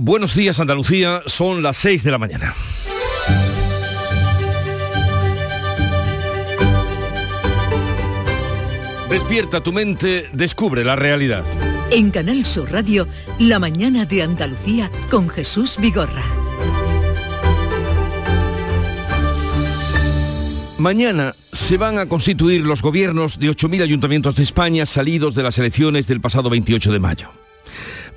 Buenos días Andalucía, son las 6 de la mañana. Despierta tu mente, descubre la realidad. En Canal Sur Radio, La mañana de Andalucía con Jesús Vigorra. Mañana se van a constituir los gobiernos de 8.000 ayuntamientos de España salidos de las elecciones del pasado 28 de mayo.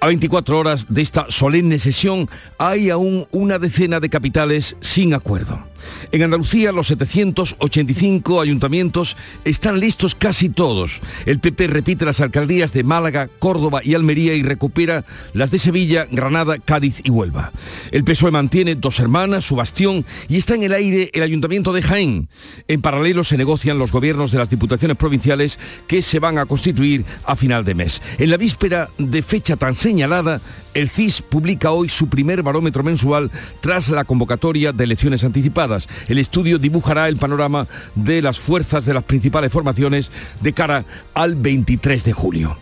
A 24 horas de esta solemne sesión hay aún una decena de capitales sin acuerdo. En Andalucía los 785 ayuntamientos están listos casi todos. El PP repite las alcaldías de Málaga, Córdoba y Almería y recupera las de Sevilla, Granada, Cádiz y Huelva. El PSOE mantiene dos hermanas, su bastión, y está en el aire el ayuntamiento de Jaén. En paralelo se negocian los gobiernos de las diputaciones provinciales que se van a constituir a final de mes. En la víspera de fecha tan señalada, el CIS publica hoy su primer barómetro mensual tras la convocatoria de elecciones anticipadas. El estudio dibujará el panorama de las fuerzas de las principales formaciones de cara al 23 de julio.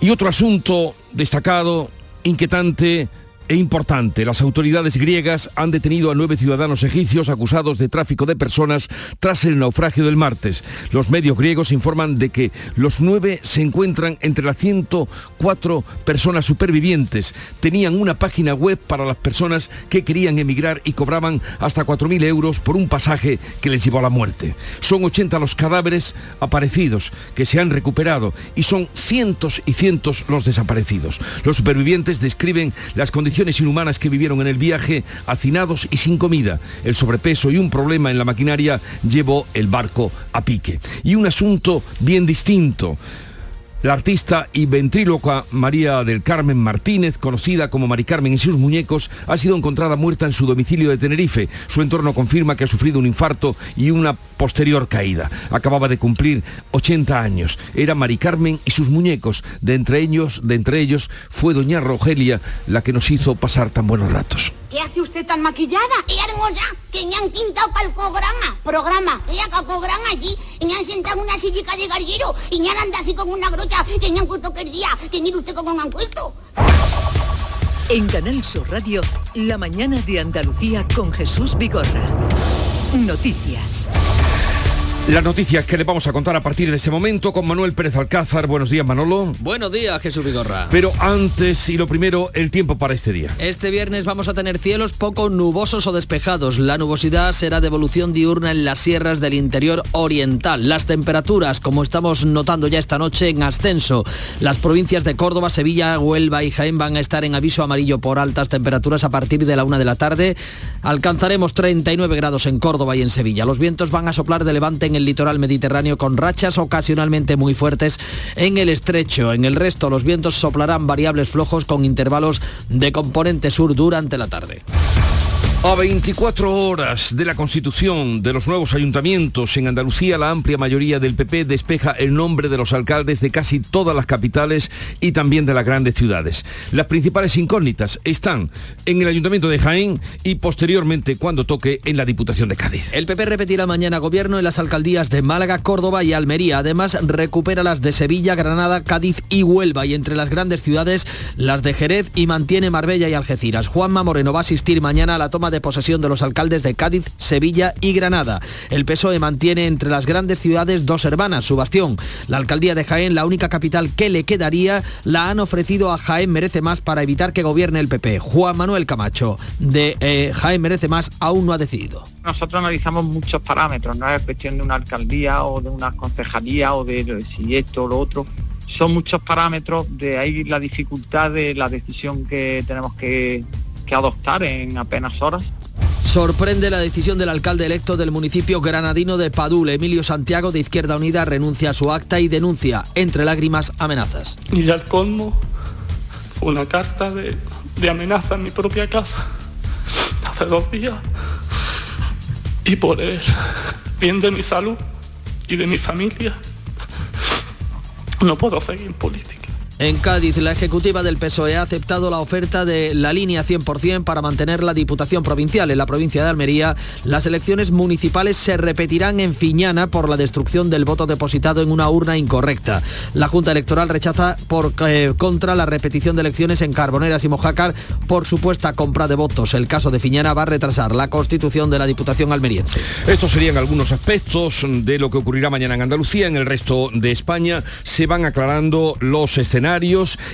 Y otro asunto destacado, inquietante, e importante. Las autoridades griegas han detenido a nueve ciudadanos egipcios acusados de tráfico de personas tras el naufragio del martes. Los medios griegos informan de que los nueve se encuentran entre las 104 personas supervivientes. Tenían una página web para las personas que querían emigrar y cobraban hasta 4.000 euros por un pasaje que les llevó a la muerte. Son 80 los cadáveres aparecidos que se han recuperado y son cientos y cientos los desaparecidos. Los supervivientes describen las condiciones inhumanas que vivieron en el viaje, hacinados y sin comida. El sobrepeso y un problema en la maquinaria llevó el barco a pique. Y un asunto bien distinto. La artista y ventríloca María del Carmen Martínez, conocida como Mari Carmen y sus muñecos, ha sido encontrada muerta en su domicilio de Tenerife. Su entorno confirma que ha sufrido un infarto y una posterior caída. Acababa de cumplir 80 años. Era Mari Carmen y sus muñecos. De entre ellos, de entre ellos fue doña Rogelia la que nos hizo pasar tan buenos ratos. ¿Qué hace usted tan maquillada? ¡Qué hermosa! Que me han pintado para el programa. Programa. Ella que programa allí. Y me han sentado en una sillica de garguero. Y me han andado así con una brocha. Que me han puesto que el día. Que mire usted cómo me han puesto. En Canal Sur Radio, La mañana de Andalucía con Jesús Vigorra. Noticias. Las noticias que le vamos a contar a partir de este momento con Manuel Pérez Alcázar. Buenos días, Manolo. Buenos días, Jesús Vigorra. Pero antes y lo primero, el tiempo para este día. Este viernes vamos a tener cielos poco nubosos o despejados. La nubosidad será de evolución diurna en las sierras del interior oriental. Las temperaturas, como estamos notando ya esta noche, en ascenso. Las provincias de Córdoba, Sevilla, Huelva y Jaén van a estar en aviso amarillo por altas temperaturas a partir de la una de la tarde. Alcanzaremos 39 grados en Córdoba y en Sevilla. Los vientos van a soplar de levante en el litoral mediterráneo con rachas ocasionalmente muy fuertes en el estrecho. En el resto los vientos soplarán variables flojos con intervalos de componente sur durante la tarde. A 24 horas de la constitución de los nuevos ayuntamientos en Andalucía, la amplia mayoría del PP despeja el nombre de los alcaldes de casi todas las capitales y también de las grandes ciudades. Las principales incógnitas están en el ayuntamiento de Jaén y posteriormente, cuando toque, en la Diputación de Cádiz. El PP repetirá mañana gobierno en las alcaldías de Málaga, Córdoba y Almería. Además, recupera las de Sevilla, Granada, Cádiz y Huelva y entre las grandes ciudades las de Jerez y mantiene Marbella y Algeciras. Juanma Moreno va a asistir mañana a la toma de posesión de los alcaldes de Cádiz, Sevilla y Granada. El PSOE mantiene entre las grandes ciudades dos hermanas, su bastión. La alcaldía de Jaén, la única capital que le quedaría, la han ofrecido a Jaén Merece Más para evitar que gobierne el PP. Juan Manuel Camacho, de eh, Jaén Merece Más, aún no ha decidido. Nosotros analizamos muchos parámetros, no es cuestión de una alcaldía o de una concejalía o de si esto o lo otro son muchos parámetros, de ahí la dificultad de la decisión que tenemos que, que adoptar en apenas horas. Sorprende la decisión del alcalde electo del municipio granadino de Padul, Emilio Santiago de Izquierda Unida, renuncia a su acta y denuncia, entre lágrimas, amenazas. Y ya el colmo fue una carta de, de amenaza en mi propia casa, hace dos días. Y por el bien de mi salud y de mi familia, no puedo seguir en política. En Cádiz, la ejecutiva del PSOE ha aceptado la oferta de la línea 100% para mantener la Diputación Provincial. En la provincia de Almería, las elecciones municipales se repetirán en Fiñana por la destrucción del voto depositado en una urna incorrecta. La Junta Electoral rechaza por, eh, contra la repetición de elecciones en Carboneras y Mojácar por supuesta compra de votos. El caso de Fiñana va a retrasar la constitución de la Diputación almeriense. Estos serían algunos aspectos de lo que ocurrirá mañana en Andalucía. En el resto de España se van aclarando los escenarios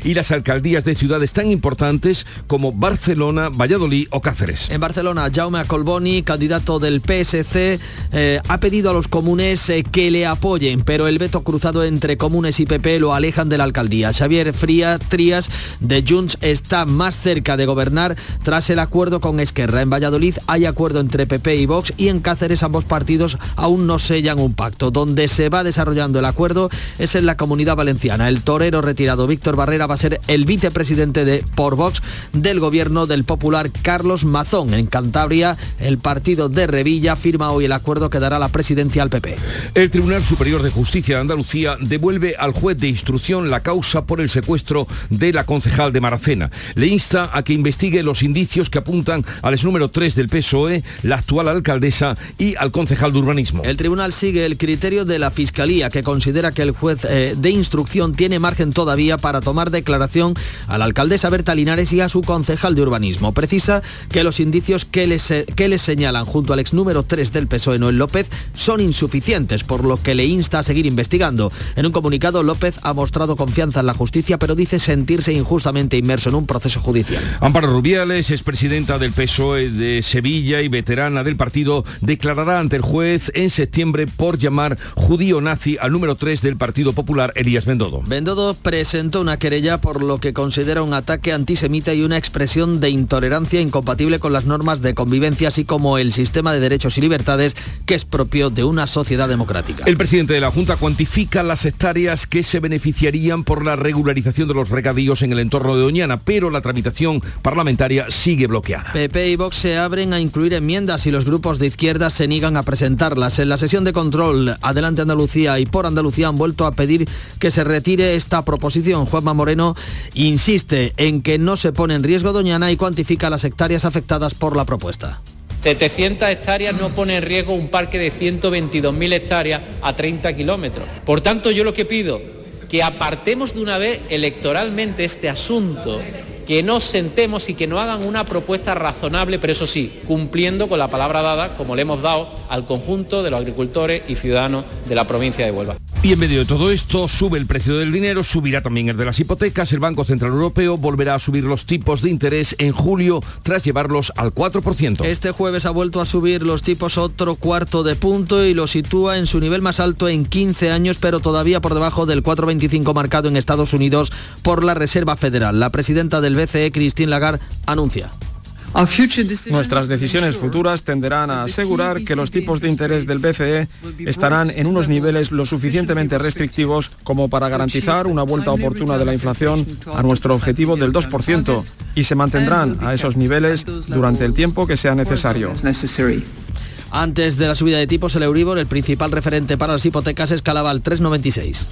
y las alcaldías de ciudades tan importantes como Barcelona, Valladolid o Cáceres. En Barcelona, Jaume Colboni, candidato del PSC, eh, ha pedido a los comunes eh, que le apoyen, pero el veto cruzado entre comunes y PP lo alejan de la alcaldía. Xavier Frías Trías de Junts está más cerca de gobernar tras el acuerdo con Esquerra. En Valladolid hay acuerdo entre PP y Vox y en Cáceres ambos partidos aún no sellan un pacto. Donde se va desarrollando el acuerdo es en la comunidad valenciana. El torero retirado Víctor Barrera va a ser el vicepresidente de por Vox del gobierno del popular Carlos Mazón. En Cantabria, el partido de Revilla firma hoy el acuerdo que dará la presidencia al PP. El Tribunal Superior de Justicia de Andalucía devuelve al juez de instrucción la causa por el secuestro de la concejal de Maracena. Le insta a que investigue los indicios que apuntan al número 3 del PSOE, la actual alcaldesa y al concejal de urbanismo. El tribunal sigue el criterio de la Fiscalía, que considera que el juez eh, de instrucción tiene margen todavía para tomar declaración a la alcaldesa Berta Linares y a su concejal de urbanismo. Precisa que los indicios que les, que les señalan junto al ex número 3 del PSOE, Noel López, son insuficientes, por lo que le insta a seguir investigando. En un comunicado, López ha mostrado confianza en la justicia, pero dice sentirse injustamente inmerso en un proceso judicial. Amparo Rubiales, es presidenta del PSOE de Sevilla y veterana del partido, declarará ante el juez en septiembre por llamar judío nazi al número 3 del Partido Popular, Elías Bendodo. Bendodo una querella por lo que considera un ataque antisemita y una expresión de intolerancia incompatible con las normas de convivencia, así como el sistema de derechos y libertades que es propio de una sociedad democrática. El presidente de la Junta cuantifica las hectáreas que se beneficiarían por la regularización de los regadíos en el entorno de Doñana, pero la tramitación parlamentaria sigue bloqueada. PP y Vox se abren a incluir enmiendas y los grupos de izquierda se niegan a presentarlas. En la sesión de control, Adelante Andalucía y por Andalucía han vuelto a pedir que se retire esta proposición Juanma Moreno insiste en que no se pone en riesgo Doñana y cuantifica las hectáreas afectadas por la propuesta. 700 hectáreas no pone en riesgo un parque de 122.000 hectáreas a 30 kilómetros. Por tanto, yo lo que pido, que apartemos de una vez electoralmente este asunto que nos sentemos y que nos hagan una propuesta razonable, pero eso sí, cumpliendo con la palabra dada, como le hemos dado al conjunto de los agricultores y ciudadanos de la provincia de Huelva. Y en medio de todo esto, sube el precio del dinero, subirá también el de las hipotecas. El Banco Central Europeo volverá a subir los tipos de interés en julio tras llevarlos al 4%. Este jueves ha vuelto a subir los tipos otro cuarto de punto y lo sitúa en su nivel más alto en 15 años, pero todavía por debajo del 4,25 marcado en Estados Unidos por la Reserva Federal. La presidenta del BCE, Christine Lagarde, anuncia. Nuestras decisiones futuras tenderán a asegurar que los tipos de interés del BCE estarán en unos niveles lo suficientemente restrictivos como para garantizar una vuelta oportuna de la inflación a nuestro objetivo del 2% y se mantendrán a esos niveles durante el tiempo que sea necesario. Antes de la subida de tipos, el Euribor, el principal referente para las hipotecas, escalaba al 3,96.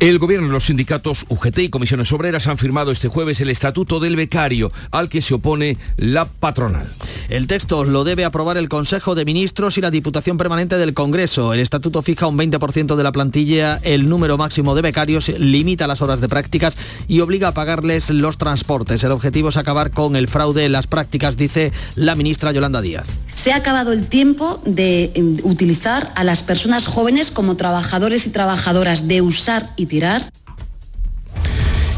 El gobierno y los sindicatos UGT y comisiones obreras han firmado este jueves el estatuto del becario, al que se opone la patronal. El texto lo debe aprobar el Consejo de Ministros y la Diputación Permanente del Congreso. El estatuto fija un 20% de la plantilla, el número máximo de becarios, limita las horas de prácticas y obliga a pagarles los transportes. El objetivo es acabar con el fraude en las prácticas, dice la ministra Yolanda Díaz. Se ha acabado el tiempo de em, utilizar a las personas jóvenes como trabajadores y trabajadoras, de usar y tirar.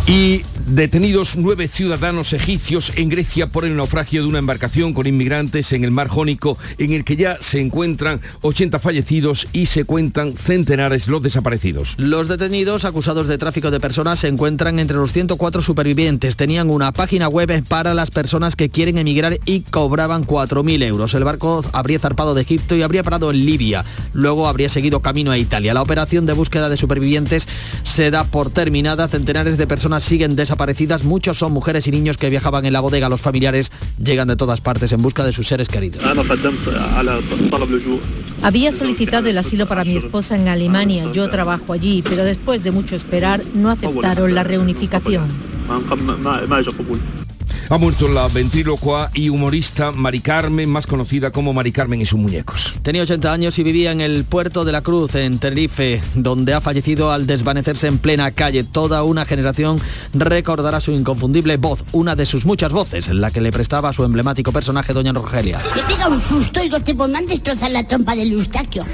Y detenidos nueve ciudadanos egipcios en Grecia por el naufragio de una embarcación con inmigrantes en el mar Jónico, en el que ya se encuentran 80 fallecidos y se cuentan centenares los desaparecidos. Los detenidos acusados de tráfico de personas se encuentran entre los 104 supervivientes. Tenían una página web para las personas que quieren emigrar y cobraban 4.000 euros. El barco habría zarpado de Egipto y habría parado en Libia. Luego habría seguido camino a Italia. La operación de búsqueda de supervivientes se da por terminada. Centenares de personas siguen desaparecidas desaparecidas. Muchos son mujeres y niños que viajaban en la bodega. Los familiares llegan de todas partes en busca de sus seres queridos. Había solicitado el asilo para mi esposa en Alemania. Yo trabajo allí, pero después de mucho esperar no aceptaron la reunificación. Ha muerto la ventrílocua y humorista Mari Carmen, más conocida como Mari Carmen y sus muñecos. Tenía 80 años y vivía en el puerto de la Cruz, en Tenerife, donde ha fallecido al desvanecerse en plena calle. Toda una generación recordará su inconfundible voz, una de sus muchas voces, la que le prestaba a su emblemático personaje, Doña Rogelia. Que pega un susto y te pongan destrozar la trompa del Eustaquio.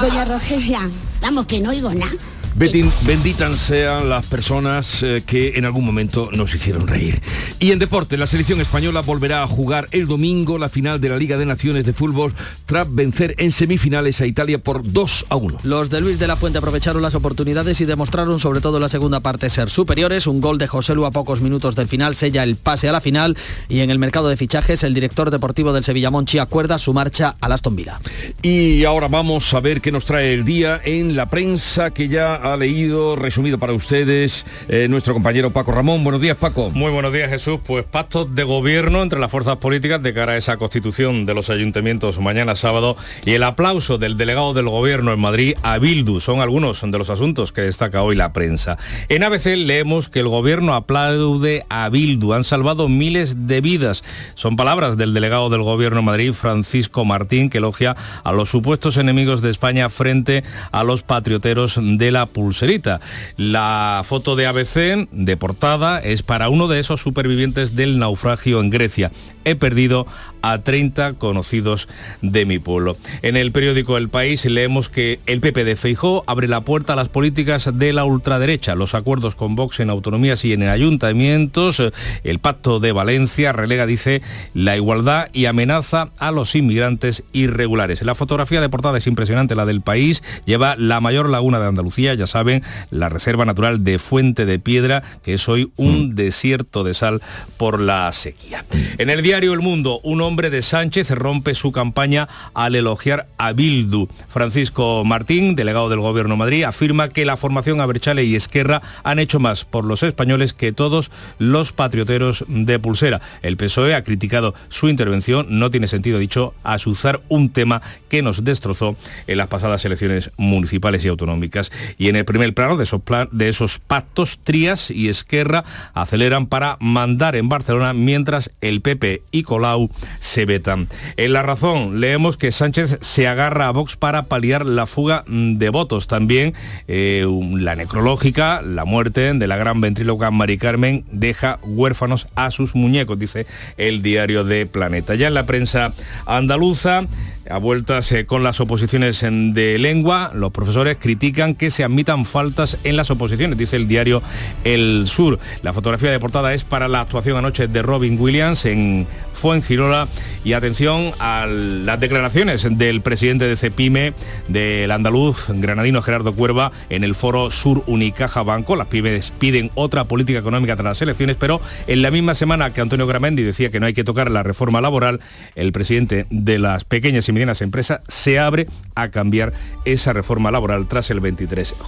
Doña Rogelia, vamos que no oigo nada. Benditas sean las personas eh, que en algún momento nos hicieron reír. Y en deporte, la selección española volverá a jugar el domingo la final de la Liga de Naciones de Fútbol tras vencer en semifinales a Italia por 2 a 1. Los de Luis de la Fuente aprovecharon las oportunidades y demostraron sobre todo en la segunda parte ser superiores. Un gol de José Lu a pocos minutos del final sella el pase a la final y en el mercado de fichajes el director deportivo del Sevilla Monchi acuerda su marcha al Aston Villa. Y ahora vamos a ver qué nos trae el día en la prensa que ya ha leído, resumido para ustedes, eh, nuestro compañero Paco Ramón. Buenos días, Paco. Muy buenos días, Jesús. Pues pactos de gobierno entre las fuerzas políticas de cara a esa constitución de los ayuntamientos mañana sábado y el aplauso del delegado del gobierno en Madrid a Bildu. Son algunos de los asuntos que destaca hoy la prensa. En ABC leemos que el gobierno aplaude a Bildu. Han salvado miles de vidas. Son palabras del delegado del gobierno en Madrid, Francisco Martín, que elogia a los supuestos enemigos de España frente a los patrioteros de la pulserita. La foto de ABC de portada es para uno de esos supervivientes del naufragio en Grecia. He perdido a 30 conocidos de mi pueblo. En el periódico El País leemos que el PP de Feijó abre la puerta a las políticas de la ultraderecha, los acuerdos con Vox en autonomías y en ayuntamientos, el pacto de Valencia relega, dice, la igualdad y amenaza a los inmigrantes irregulares. La fotografía de portada es impresionante, la del país, lleva la mayor laguna de Andalucía, ya saben, la reserva natural de Fuente de Piedra, que es hoy un desierto de sal por la sequía. En el diario El Mundo, un hombre de Sánchez rompe su campaña al elogiar a Bildu. Francisco Martín, delegado del Gobierno de Madrid, afirma que la formación Aberchale y Esquerra han hecho más por los españoles que todos los patrioteros de Pulsera. El PSOE ha criticado su intervención, no tiene sentido dicho azuzar un tema que nos destrozó en las pasadas elecciones municipales y autonómicas. Y en el primer plano de esos, de esos pactos, Trías y Esquerra aceleran para mandar en Barcelona mientras el PP y Colau se vetan. En La Razón leemos que Sánchez se agarra a Vox para paliar la fuga de votos. También eh, la necrológica, la muerte de la gran ventríloca Mari Carmen deja huérfanos a sus muñecos, dice el diario de Planeta. Ya en la prensa andaluza, a vueltas eh, con las oposiciones de lengua, los profesores critican que se admitan faltas en las oposiciones, dice el diario El Sur. La fotografía de portada es para la actuación anoche de Robin Williams en Fuengirola y atención a las declaraciones del presidente de CEPIME del andaluz granadino Gerardo Cuerva en el foro Sur Unicaja Banco. Las pymes piden otra política económica tras las elecciones, pero en la misma semana que Antonio Gramendi decía que no hay que tocar la reforma laboral, el presidente de las pequeñas y medianas empresas se abre a cambiar esa reforma laboral tras el 23J.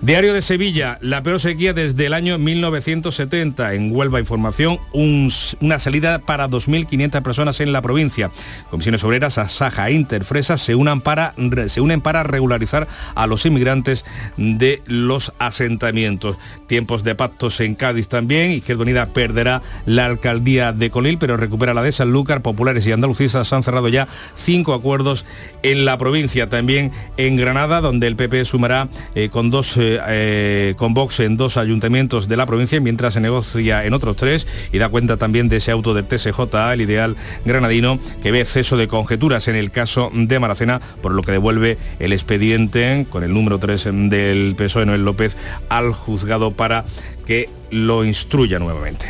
Diario de Sevilla, la peor sequía desde el año 1970. En Huelva Información, una salida para 2.500 personas en la provincia. Comisiones Obreras, Asaja e Interfresas se, unan para, se unen para regularizar a los inmigrantes de los asentamientos. Tiempos de pactos en Cádiz también. Izquierda Unida perderá la alcaldía de Colil, pero recupera la de Sanlúcar. Populares y andalucistas han cerrado ya cinco acuerdos en la provincia. También en Granada, donde el PP sumará eh, con, dos, eh, eh, con Vox en dos ayuntamientos de la provincia, mientras se negocia en otros tres y da cuenta también de ese auto del TSJ, el ideal granadino, que ve exceso de conjeturas en el caso de Maracena, por lo que devuelve el expediente con el número 3 del PSOE Noel López al juzgado para que lo instruya nuevamente.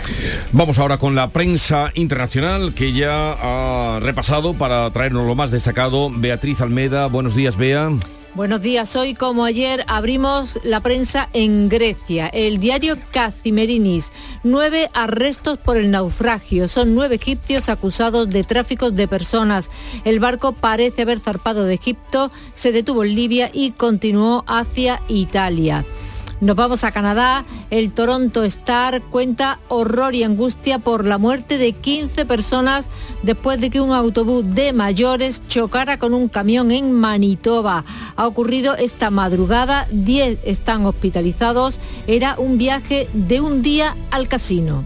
Vamos ahora con la prensa internacional que ya ha repasado para traernos lo más destacado. Beatriz Almeda, buenos días, Bea. Buenos días. Hoy, como ayer, abrimos la prensa en Grecia. El diario Kazimerinis. Nueve arrestos por el naufragio. Son nueve egipcios acusados de tráfico de personas. El barco parece haber zarpado de Egipto, se detuvo en Libia y continuó hacia Italia. Nos vamos a Canadá. El Toronto Star cuenta horror y angustia por la muerte de 15 personas después de que un autobús de mayores chocara con un camión en Manitoba. Ha ocurrido esta madrugada, 10 están hospitalizados. Era un viaje de un día al casino.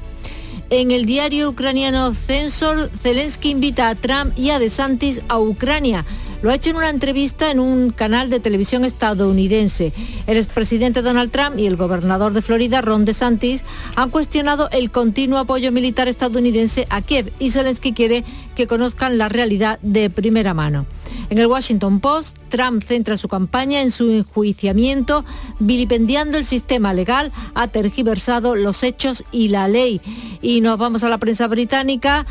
En el diario ucraniano Censor, Zelensky invita a Trump y a DeSantis a Ucrania. Lo ha hecho en una entrevista en un canal de televisión estadounidense. El expresidente Donald Trump y el gobernador de Florida, Ron DeSantis, han cuestionado el continuo apoyo militar estadounidense a Kiev y Zelensky quiere que conozcan la realidad de primera mano. En el Washington Post, Trump centra su campaña en su enjuiciamiento, vilipendiando el sistema legal, ha tergiversado los hechos y la ley. Y nos vamos a la prensa británica,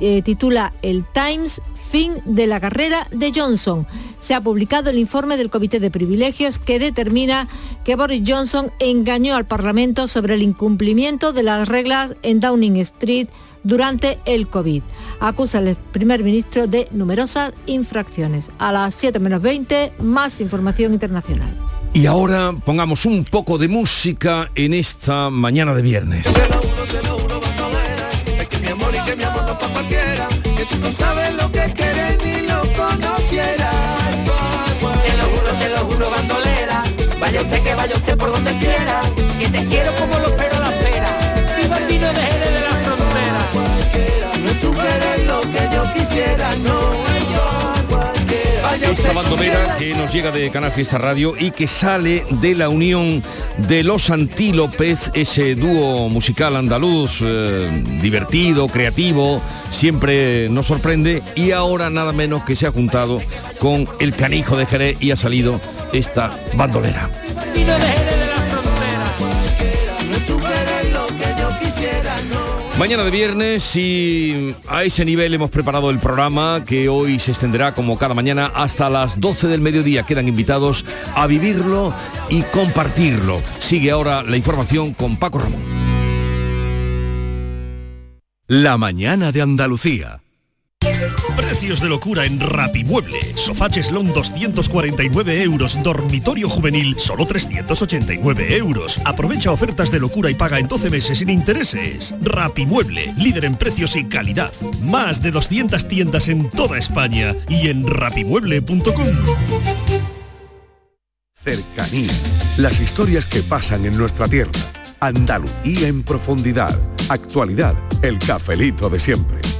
eh, titula el Times fin de la carrera de Johnson. Se ha publicado el informe del Comité de Privilegios que determina que Boris Johnson engañó al Parlamento sobre el incumplimiento de las reglas en Downing Street durante el COVID. Acusa al primer ministro de numerosas infracciones. A las 7 menos 20, más información internacional. Y ahora pongamos un poco de música en esta mañana de viernes. No sabes lo que quieres ni lo conociera. Te lo juro, te lo juro, bandolera. Vaya usted que vaya usted por donde quiera. Que te quiero como lo espero la espera. Viva el vino de Jerez de la frontera. No tú quieres lo que yo quisiera, no. Esta bandolera que nos llega de Canal Fiesta Radio y que sale de la unión de los Antílopez, ese dúo musical andaluz eh, divertido, creativo, siempre nos sorprende y ahora nada menos que se ha juntado con el canijo de Jerez y ha salido esta bandolera. Mañana de viernes y a ese nivel hemos preparado el programa que hoy se extenderá como cada mañana hasta las 12 del mediodía. Quedan invitados a vivirlo y compartirlo. Sigue ahora la información con Paco Ramón. La mañana de Andalucía. Precios de locura en Rapimueble. Sofá Cheslón 249 euros. Dormitorio juvenil solo 389 euros. Aprovecha ofertas de locura y paga en 12 meses sin intereses. Rapimueble, líder en precios y calidad. Más de 200 tiendas en toda España y en rapimueble.com. Cercanía. Las historias que pasan en nuestra tierra. Andalucía en profundidad. Actualidad. El cafelito de siempre.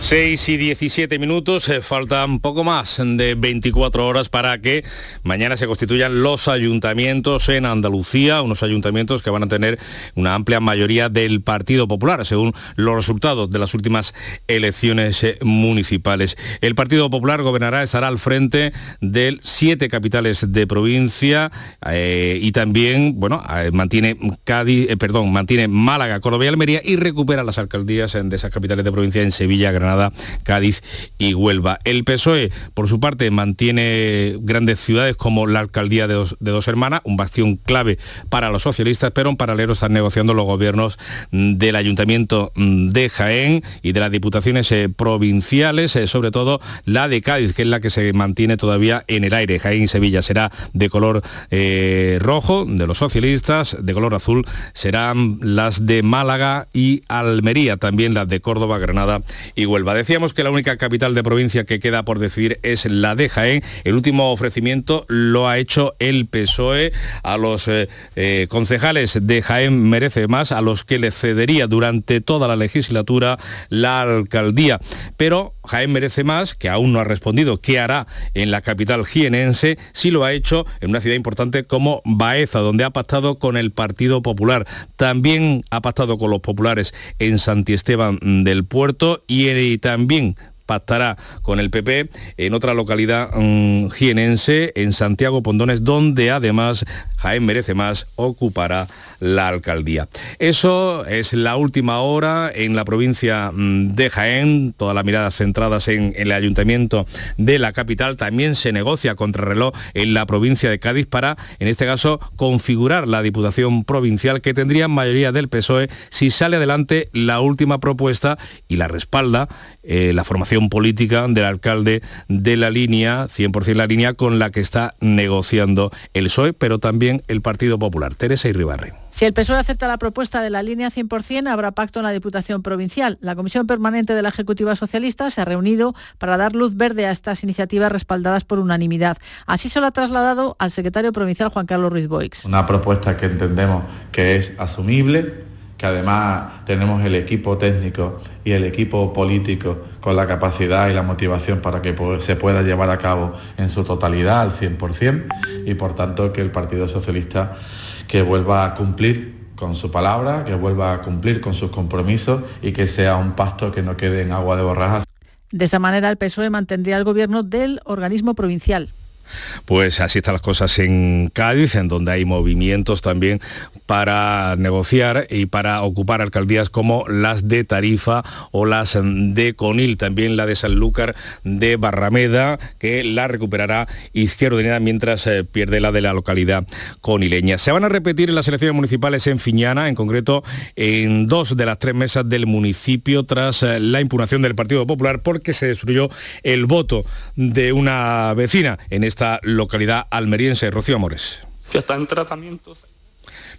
6 y 17 minutos, eh, faltan poco más de 24 horas para que mañana se constituyan los ayuntamientos en Andalucía, unos ayuntamientos que van a tener una amplia mayoría del Partido Popular, según los resultados de las últimas elecciones eh, municipales. El Partido Popular gobernará, estará al frente de siete capitales de provincia eh, y también, bueno, mantiene Cádiz, perdón, mantiene Málaga, Córdoba y Almería y recupera las alcaldías de esas capitales de provincia en Sevilla, Granada, Cádiz y Huelva. El PSOE, por su parte, mantiene grandes ciudades como la alcaldía de dos, hermanas, un bastión clave para los socialistas, pero en paralelo están negociando los gobiernos del Ayuntamiento de Jaén y de las diputaciones eh, provinciales, eh, sobre todo la de Cádiz, que es la que se mantiene todavía en el aire. Jaén y Sevilla será de color eh, rojo, de los socialistas, de color azul serán las de Málaga y Almería, también las de Córdoba, Granada y Huelva. Decíamos que la única capital de provincia que queda por decidir es la de Jaén. El último ofrecimiento lo ha hecho el PSOE a los eh, eh, concejales de Jaén Merece Más, a los que le cedería durante toda la legislatura la alcaldía. Pero Jaén Merece Más, que aún no ha respondido qué hará en la capital jienense, sí lo ha hecho en una ciudad importante como Baeza, donde ha pactado con el Partido Popular. También ha pactado con los populares en Santiesteban del Puerto y en también pactará con el PP en otra localidad mm, jienense, en Santiago Pondones, donde además Jaén Merece Más ocupará la alcaldía. Eso es la última hora en la provincia mm, de Jaén, toda la mirada centradas en, en el ayuntamiento de la capital. También se negocia contrarreloj en la provincia de Cádiz para, en este caso, configurar la Diputación Provincial que tendría mayoría del PSOE si sale adelante la última propuesta y la respalda eh, la formación política del alcalde de la línea, 100% la línea con la que está negociando el PSOE, pero también el Partido Popular. Teresa Irribarre. Si el PSOE acepta la propuesta de la línea 100%, habrá pacto en la Diputación Provincial. La Comisión Permanente de la Ejecutiva Socialista se ha reunido para dar luz verde a estas iniciativas respaldadas por unanimidad. Así se lo ha trasladado al secretario provincial Juan Carlos Ruiz Boix. Una propuesta que entendemos que es asumible, que además tenemos el equipo técnico y el equipo político con la capacidad y la motivación para que se pueda llevar a cabo en su totalidad al 100% y por tanto que el Partido Socialista que vuelva a cumplir con su palabra, que vuelva a cumplir con sus compromisos y que sea un pasto que no quede en agua de borrajas. De esta manera el PSOE mantendría el gobierno del organismo provincial. Pues así están las cosas en Cádiz, en donde hay movimientos también para negociar y para ocupar alcaldías como las de Tarifa o las de Conil, también la de Sanlúcar de Barrameda, que la recuperará Izquierda Unida mientras eh, pierde la de la localidad conileña. Se van a repetir las elecciones municipales en Fiñana, en concreto en dos de las tres mesas del municipio tras eh, la impugnación del Partido Popular porque se destruyó el voto de una vecina en esta localidad almeriense, Rocío Amores. Que está en tratamientos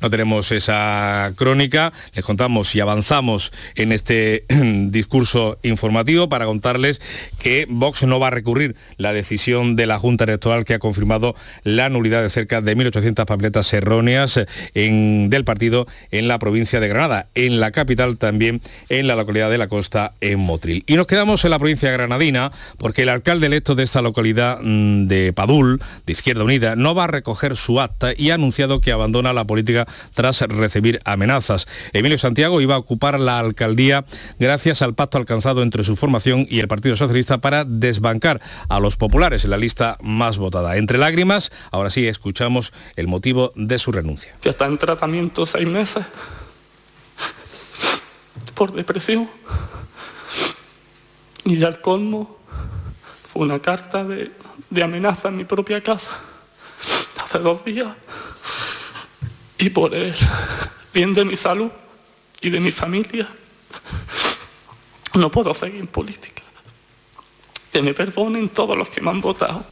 no tenemos esa crónica. Les contamos y avanzamos en este discurso informativo para contarles que Vox no va a recurrir la decisión de la Junta Electoral que ha confirmado la nulidad de cerca de 1.800 papeletas erróneas del partido en la provincia de Granada, en la capital también en la localidad de la costa en Motril. Y nos quedamos en la provincia granadina porque el alcalde electo de esta localidad mm, de Padul, de Izquierda Unida, no va a recoger su acta y ha anunciado que abandona la política tras recibir amenazas. Emilio Santiago iba a ocupar la alcaldía gracias al pacto alcanzado entre su formación y el Partido Socialista para desbancar a los populares en la lista más votada. Entre lágrimas, ahora sí escuchamos el motivo de su renuncia. Ya está en tratamiento seis meses por depresión. Y ya el colmo fue una carta de, de amenaza en mi propia casa hace dos días y por el bien de mi salud y de mi familia, no puedo seguir en política. Que me perdonen todos los que me han votado.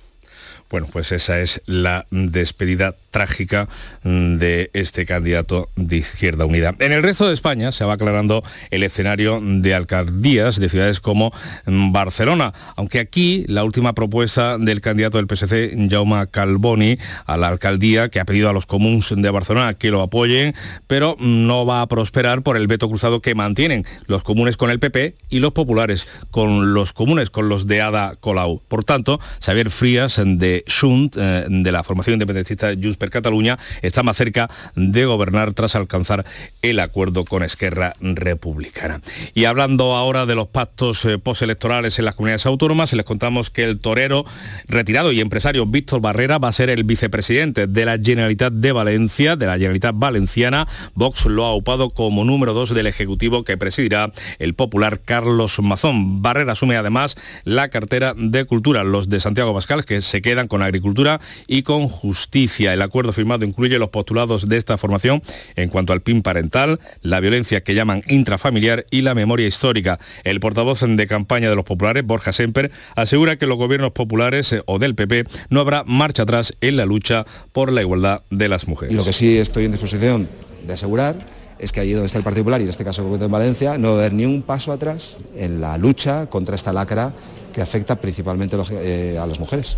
Bueno, pues esa es la despedida trágica mm, de este candidato de Izquierda Unida. En el resto de España se va aclarando el escenario de alcaldías de ciudades como mm, Barcelona, aunque aquí la última propuesta del candidato del PSC, Jaume Calboni, a la alcaldía, que ha pedido a los comuns de Barcelona que lo apoyen, pero no va a prosperar por el veto cruzado que mantienen los comunes con el PP y los populares con los comunes, con los de Ada Colau. Por tanto, Xavier Frías de eh, de la formación independentista Junts per Cataluña, está más cerca de gobernar tras alcanzar el acuerdo con Esquerra Republicana. Y hablando ahora de los pactos eh, postelectorales en las comunidades autónomas, les contamos que el torero retirado y empresario Víctor Barrera va a ser el vicepresidente de la Generalitat de Valencia, de la Generalitat Valenciana. Vox lo ha upado como número dos del Ejecutivo que presidirá el popular Carlos Mazón. Barrera asume además la cartera de Cultura. Los de Santiago Pascal, que se quedan con agricultura y con justicia. El acuerdo firmado incluye los postulados de esta formación en cuanto al PIN parental, la violencia que llaman intrafamiliar y la memoria histórica. El portavoz de campaña de los populares, Borja Semper, asegura que los gobiernos populares eh, o del PP no habrá marcha atrás en la lucha por la igualdad de las mujeres. lo que sí estoy en disposición de asegurar es que allí donde está el Partido Popular, y en este caso en Valencia, no va a haber ni un paso atrás en la lucha contra esta lacra que afecta principalmente eh, a las mujeres.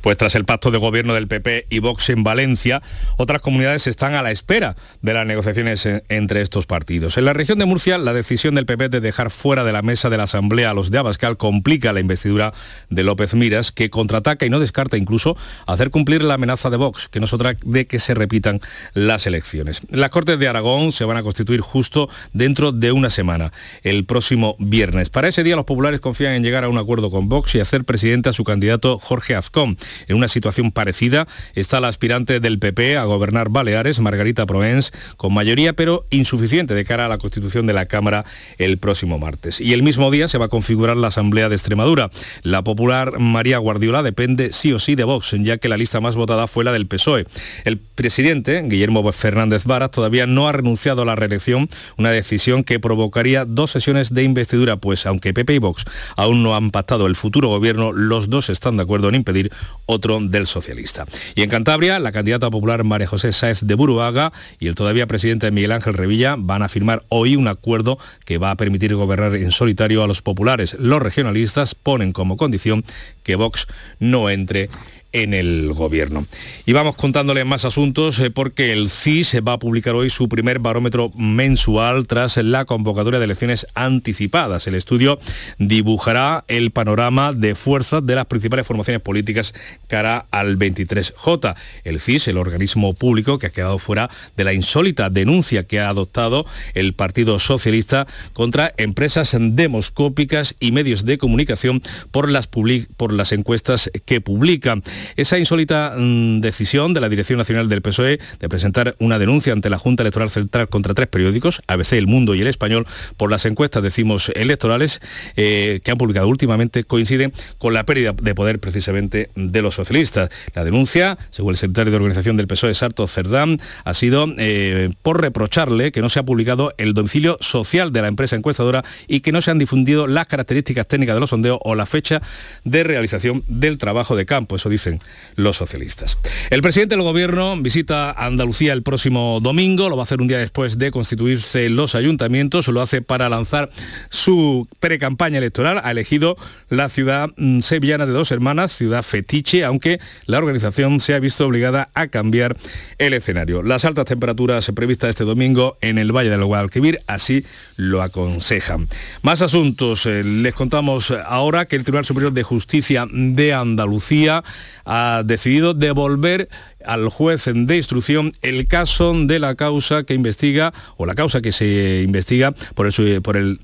Pues tras el pacto de gobierno del PP y Vox en Valencia, otras comunidades están a la espera de las negociaciones entre estos partidos. En la región de Murcia, la decisión del PP de dejar fuera de la mesa de la Asamblea a los de Abascal complica la investidura de López Miras, que contraataca y no descarta incluso hacer cumplir la amenaza de Vox, que no es otra de que se repitan las elecciones. Las Cortes de Aragón se van a constituir justo dentro de una semana, el próximo viernes. Para ese día los populares confían en llegar a un acuerdo con Vox y hacer presidente a su candidato Jorge Azcón. En una situación parecida está la aspirante del PP a gobernar Baleares, Margarita Proens, con mayoría pero insuficiente de cara a la constitución de la Cámara el próximo martes. Y el mismo día se va a configurar la Asamblea de Extremadura. La popular María Guardiola depende sí o sí de Vox, ya que la lista más votada fue la del PSOE. El presidente, Guillermo Fernández Varas, todavía no ha renunciado a la reelección, una decisión que provocaría dos sesiones de investidura, pues aunque PP y Vox aún no han pactado el futuro gobierno, los dos están de acuerdo en impedir otro del socialista. Y en Cantabria, la candidata popular María José Sáez de Buruaga y el todavía presidente Miguel Ángel Revilla van a firmar hoy un acuerdo que va a permitir gobernar en solitario a los populares. Los regionalistas ponen como condición que Vox no entre en el gobierno. Y vamos contándole más asuntos eh, porque el CIS va a publicar hoy su primer barómetro mensual tras la convocatoria de elecciones anticipadas. El estudio dibujará el panorama de fuerzas de las principales formaciones políticas cara al 23J. El CIS, el organismo público que ha quedado fuera de la insólita denuncia que ha adoptado el Partido Socialista contra empresas demoscópicas y medios de comunicación por las, por las encuestas que publican. Esa insólita mm, decisión de la Dirección Nacional del PSOE de presentar una denuncia ante la Junta Electoral Central contra tres periódicos, ABC, El Mundo y El Español, por las encuestas, decimos, electorales eh, que han publicado últimamente, coinciden con la pérdida de poder precisamente de los socialistas. La denuncia, según el secretario de Organización del PSOE, Sarto Cerdán, ha sido eh, por reprocharle que no se ha publicado el domicilio social de la empresa encuestadora y que no se han difundido las características técnicas de los sondeos o la fecha de realización del trabajo de campo. Eso dicen los socialistas. El presidente del gobierno visita Andalucía el próximo domingo, lo va a hacer un día después de constituirse los ayuntamientos, lo hace para lanzar su pre-campaña electoral, ha elegido la ciudad mm, sevillana de dos hermanas, ciudad fetiche, aunque la organización se ha visto obligada a cambiar el escenario. Las altas temperaturas previstas este domingo en el Valle del Guadalquivir así lo aconsejan. Más asuntos, eh, les contamos ahora que el Tribunal Superior de Justicia de Andalucía ha decidido devolver al juez de instrucción el caso de la causa que investiga o la causa que se investiga por el, por el,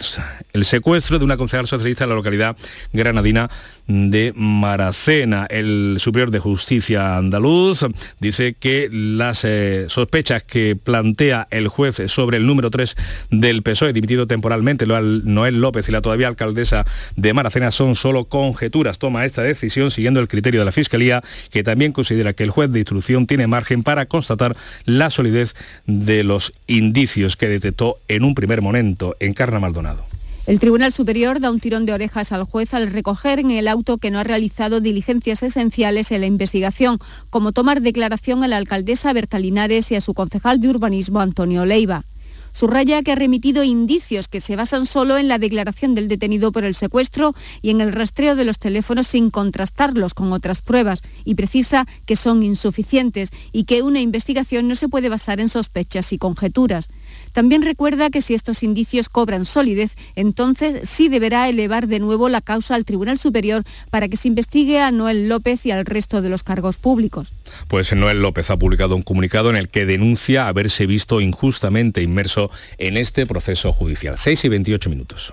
secuestro de una concejal socialista en la localidad granadina de Maracena. El Superior de Justicia andaluz dice que las eh, sospechas que plantea el juez sobre el número 3 del PSOE, dimitido temporalmente, Noel López y la todavía alcaldesa de Maracena, son solo conjeturas. Toma esta decisión siguiendo el criterio de la Fiscalía, que también considera que el juez de instrucción tiene margen para constatar la solidez de los indicios que detectó en un primer momento. en Carna Maldonado. El Tribunal Superior da un tirón de orejas al juez al recoger en el auto que no ha realizado diligencias esenciales en la investigación, como tomar declaración a la alcaldesa Berta Linares y a su concejal de urbanismo Antonio Leiva. Subraya que ha remitido indicios que se basan solo en la declaración del detenido por el secuestro y en el rastreo de los teléfonos sin contrastarlos con otras pruebas y precisa que son insuficientes y que una investigación no se puede basar en sospechas y conjeturas. También recuerda que si estos indicios cobran solidez, entonces sí deberá elevar de nuevo la causa al Tribunal Superior para que se investigue a Noel López y al resto de los cargos públicos. Pues Noel López ha publicado un comunicado en el que denuncia haberse visto injustamente inmerso en este proceso judicial. 6 y 28 minutos.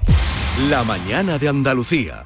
La mañana de Andalucía.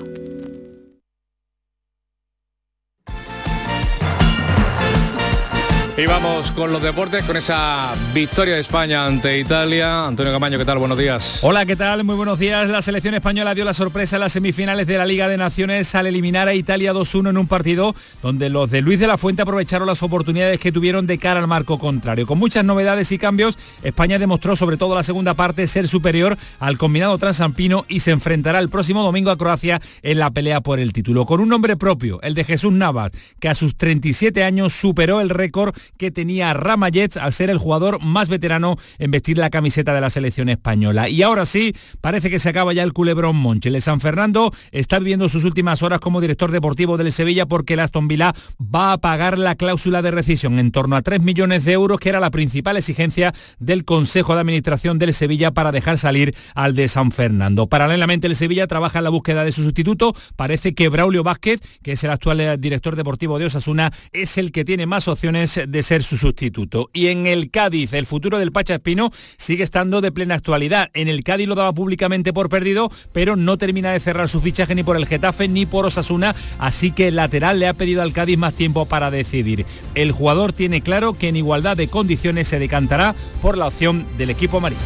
Y vamos con los deportes, con esa victoria de España ante Italia. Antonio Camaño, ¿qué tal? Buenos días. Hola, ¿qué tal? Muy buenos días. La selección española dio la sorpresa en las semifinales de la Liga de Naciones al eliminar a Italia 2-1 en un partido donde los de Luis de la Fuente aprovecharon las oportunidades que tuvieron de cara al marco contrario. Con muchas novedades y cambios, España demostró sobre todo la segunda parte ser superior al combinado transampino y se enfrentará el próximo domingo a Croacia en la pelea por el título. Con un nombre propio, el de Jesús Navas, que a sus 37 años superó el récord que tenía Ramallets al ser el jugador más veterano en vestir la camiseta de la selección española. Y ahora sí, parece que se acaba ya el culebrón Monche. El San Fernando está viviendo sus últimas horas como director deportivo del Sevilla porque el Aston Villa va a pagar la cláusula de rescisión en torno a 3 millones de euros, que era la principal exigencia del Consejo de Administración del Sevilla para dejar salir al de San Fernando. Paralelamente, el Sevilla trabaja en la búsqueda de su sustituto. Parece que Braulio Vázquez, que es el actual director deportivo de Osasuna, es el que tiene más opciones de ser su sustituto. Y en el Cádiz, el futuro del Pacha Espino sigue estando de plena actualidad. En el Cádiz lo daba públicamente por perdido, pero no termina de cerrar su fichaje ni por el Getafe ni por Osasuna, así que el lateral le ha pedido al Cádiz más tiempo para decidir. El jugador tiene claro que en igualdad de condiciones se decantará por la opción del equipo amarillo.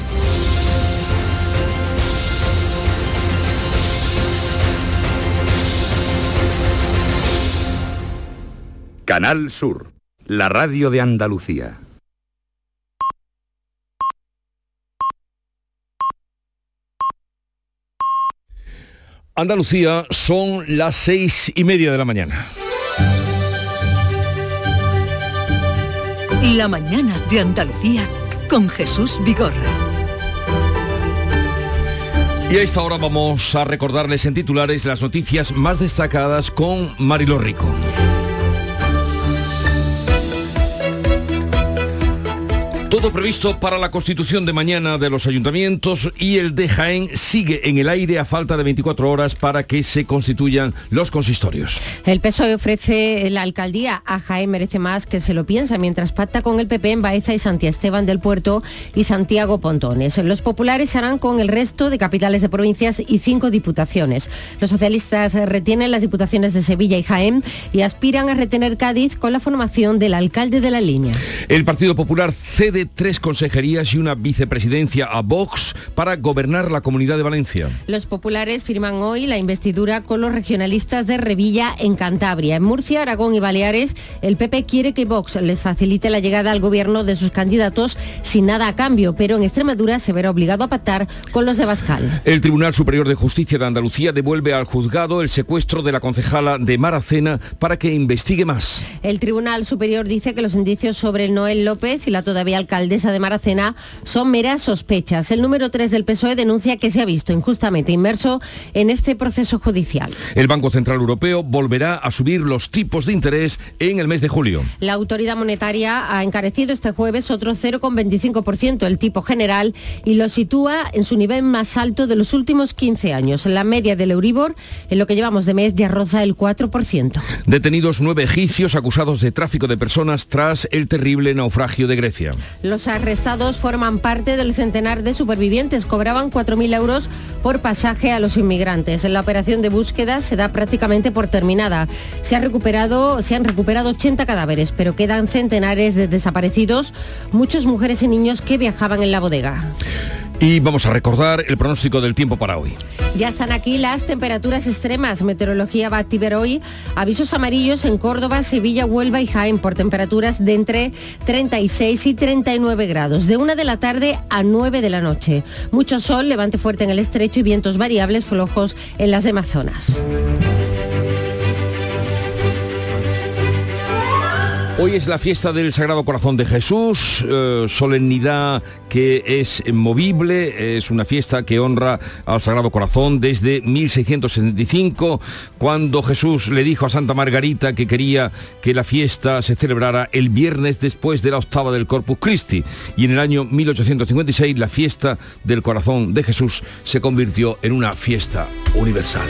Canal Sur, la radio de Andalucía. Andalucía son las seis y media de la mañana. La mañana de Andalucía con Jesús Vigorra. Y a esta hora vamos a recordarles en titulares las noticias más destacadas con Marilo Rico. Todo previsto para la constitución de mañana de los ayuntamientos y el de Jaén sigue en el aire a falta de 24 horas para que se constituyan los consistorios. El PSOE ofrece la alcaldía a Jaén merece más que se lo piensa mientras pacta con el PP en Baeza y Santiago Esteban del Puerto y Santiago Pontones. Los populares harán con el resto de capitales de provincias y cinco diputaciones. Los socialistas retienen las diputaciones de Sevilla y Jaén y aspiran a retener Cádiz con la formación del alcalde de la línea. El Partido Popular cede tres consejerías y una vicepresidencia a Vox para gobernar la Comunidad de Valencia. Los populares firman hoy la investidura con los regionalistas de Revilla en Cantabria. En Murcia, Aragón y Baleares, el PP quiere que Vox les facilite la llegada al gobierno de sus candidatos sin nada a cambio, pero en Extremadura se verá obligado a pactar con los de Bascal. El Tribunal Superior de Justicia de Andalucía devuelve al juzgado el secuestro de la concejala de Maracena para que investigue más. El Tribunal Superior dice que los indicios sobre Noel López y la todavía alcaldesa de Maracena son meras sospechas. El número 3 del PSOE denuncia que se ha visto injustamente inmerso en este proceso judicial. El Banco Central Europeo volverá a subir los tipos de interés en el mes de julio. La autoridad monetaria ha encarecido este jueves otro 0,25% el tipo general y lo sitúa en su nivel más alto de los últimos 15 años. La media del Euribor en lo que llevamos de mes ya roza el 4%. Detenidos nueve egipcios acusados de tráfico de personas tras el terrible naufragio de Grecia. Los arrestados forman parte del centenar de supervivientes. Cobraban 4.000 euros por pasaje a los inmigrantes. La operación de búsqueda se da prácticamente por terminada. Se, recuperado, se han recuperado 80 cadáveres, pero quedan centenares de desaparecidos, muchas mujeres y niños que viajaban en la bodega. Y vamos a recordar el pronóstico del tiempo para hoy. Ya están aquí las temperaturas extremas. Meteorología va a activar hoy avisos amarillos en Córdoba, Sevilla, Huelva y Jaén por temperaturas de entre 36 y 39 grados, de una de la tarde a 9 de la noche. Mucho sol, levante fuerte en el estrecho y vientos variables flojos en las demás zonas. Hoy es la fiesta del Sagrado Corazón de Jesús, eh, solemnidad que es movible, es una fiesta que honra al Sagrado Corazón desde 1675, cuando Jesús le dijo a Santa Margarita que quería que la fiesta se celebrara el viernes después de la octava del Corpus Christi. Y en el año 1856 la fiesta del Corazón de Jesús se convirtió en una fiesta universal.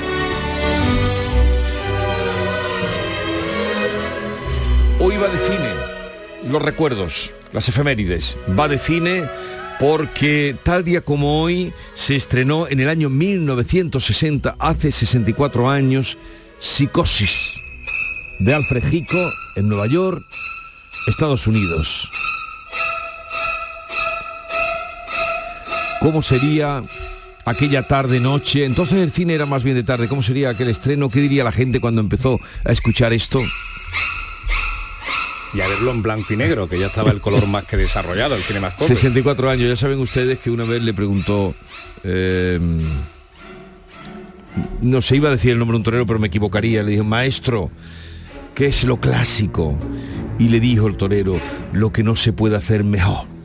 Los recuerdos, las efemérides. Va de cine porque tal día como hoy se estrenó en el año 1960, hace 64 años, Psicosis, de Alfred Hitchcock en Nueva York, Estados Unidos. ¿Cómo sería aquella tarde, noche? Entonces el cine era más bien de tarde. ¿Cómo sería aquel estreno? ¿Qué diría la gente cuando empezó a escuchar esto? Y a verlo en blanco y negro, que ya estaba el color más que desarrollado, el cine más 64 años, ya saben ustedes que una vez le preguntó... eh, no se iba a decir el nombre de un torero, pero me equivocaría. Le dijo, maestro, ¿qué es lo clásico? Y le dijo el torero, lo que no se puede hacer mejor.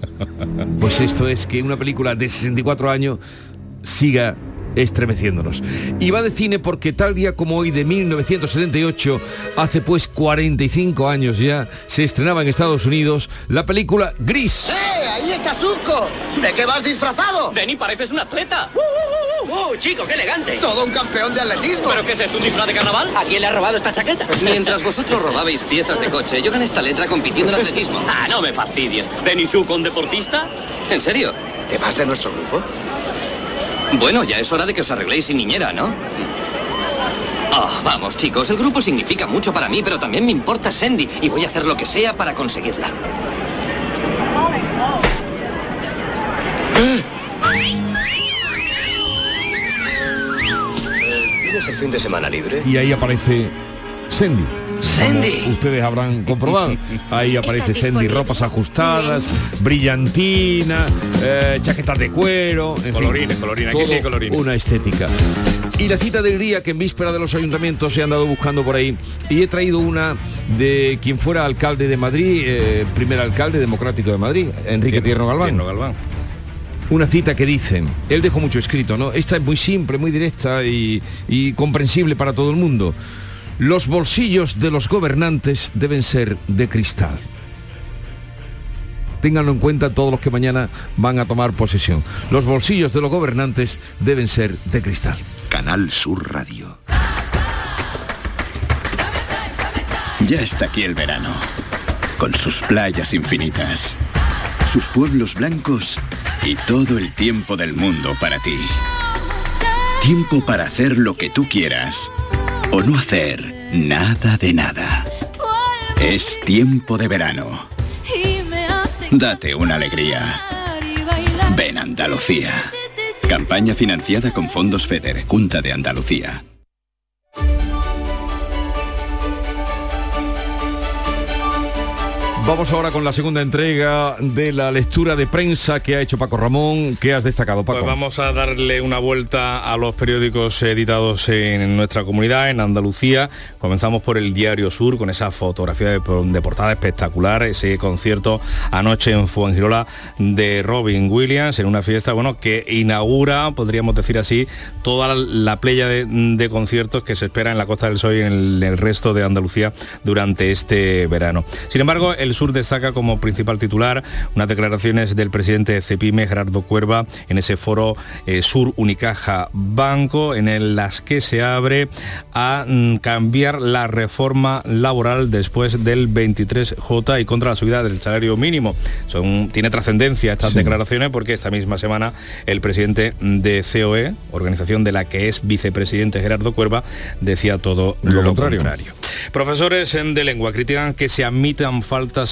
Pues esto es que una película de 64 años siga estremeciéndonos. Y va de cine porque tal día como hoy de 1978, hace pues 45 años ya, se estrenaba en Estados Unidos la película Gris. ¡Eh! ¡Ahí está Zuko! ¿De qué vas disfrazado? Denny, pareces un atleta. ¡Uh, uh, uh, uh! chico, qué elegante! Todo un campeón de atletismo. ¿Pero qué es esto, un disfraz de carnaval? ¿A quién le ha robado esta chaqueta? Mientras vosotros robabais piezas de coche, yo gané esta letra compitiendo en atletismo. Ah, no me fastidies. ¿Denny Zuko, un deportista? ¿En serio? ¿Te vas de nuestro grupo? Bueno, ya es hora de que os arregléis sin niñera, ¿no? Ah, vamos, chicos, el grupo significa mucho para mí, pero también me importa Sandy y voy a hacer lo que sea para conseguirla. ¿Tienes el fin de semana libre? Y ahí aparece Sandy. Sandy. Como ustedes habrán comprobado. Ahí aparece Sandy, ropas ajustadas, brillantina, eh, chaquetas de cuero, en fin, Colorines, colorines, aquí todo sí, colorines. Una estética. Y la cita del día que en víspera de los ayuntamientos se han dado buscando por ahí. Y he traído una de quien fuera alcalde de Madrid, eh, primer alcalde democrático de Madrid, Enrique Tierno Galván. Tierno Galván. Una cita que dice, él dejó mucho escrito, ¿no? Esta es muy simple, muy directa y, y comprensible para todo el mundo. Los bolsillos de los gobernantes deben ser de cristal. Ténganlo en cuenta todos los que mañana van a tomar posesión. Los bolsillos de los gobernantes deben ser de cristal. Canal Sur Radio. Ya está aquí el verano, con sus playas infinitas, sus pueblos blancos y todo el tiempo del mundo para ti. Tiempo para hacer lo que tú quieras o no hacer nada de nada. Es tiempo de verano. Date una alegría. Ven Andalucía. Campaña financiada con fondos FEDER, Junta de Andalucía. Vamos ahora con la segunda entrega de la lectura de prensa que ha hecho Paco Ramón. ¿Qué has destacado, Paco? Pues vamos a darle una vuelta a los periódicos editados en nuestra comunidad, en Andalucía. Comenzamos por el Diario Sur con esa fotografía de, portada espectacular, ese concierto anoche en Fuengirola de Robin Williams en una fiesta, bueno, que inaugura, podríamos decir así, toda la playa de, conciertos que se espera en la Costa del Sol y en el resto de Andalucía durante este verano. Sin embargo, el Sur destaca como principal titular unas declaraciones del presidente de Cepime, Gerardo Cuerva, en ese foro eh, Sur Unicaja Banco, en el, las que se abre a mm, cambiar la reforma laboral después del 23J y contra la subida del salario mínimo. Son, tiene trascendencia estas Sí. declaraciones porque esta misma semana el presidente de COE, organización de la que es vicepresidente Gerardo Cuerva, decía todo lo, contrario. contrario. Profesores de lengua critican que se admitan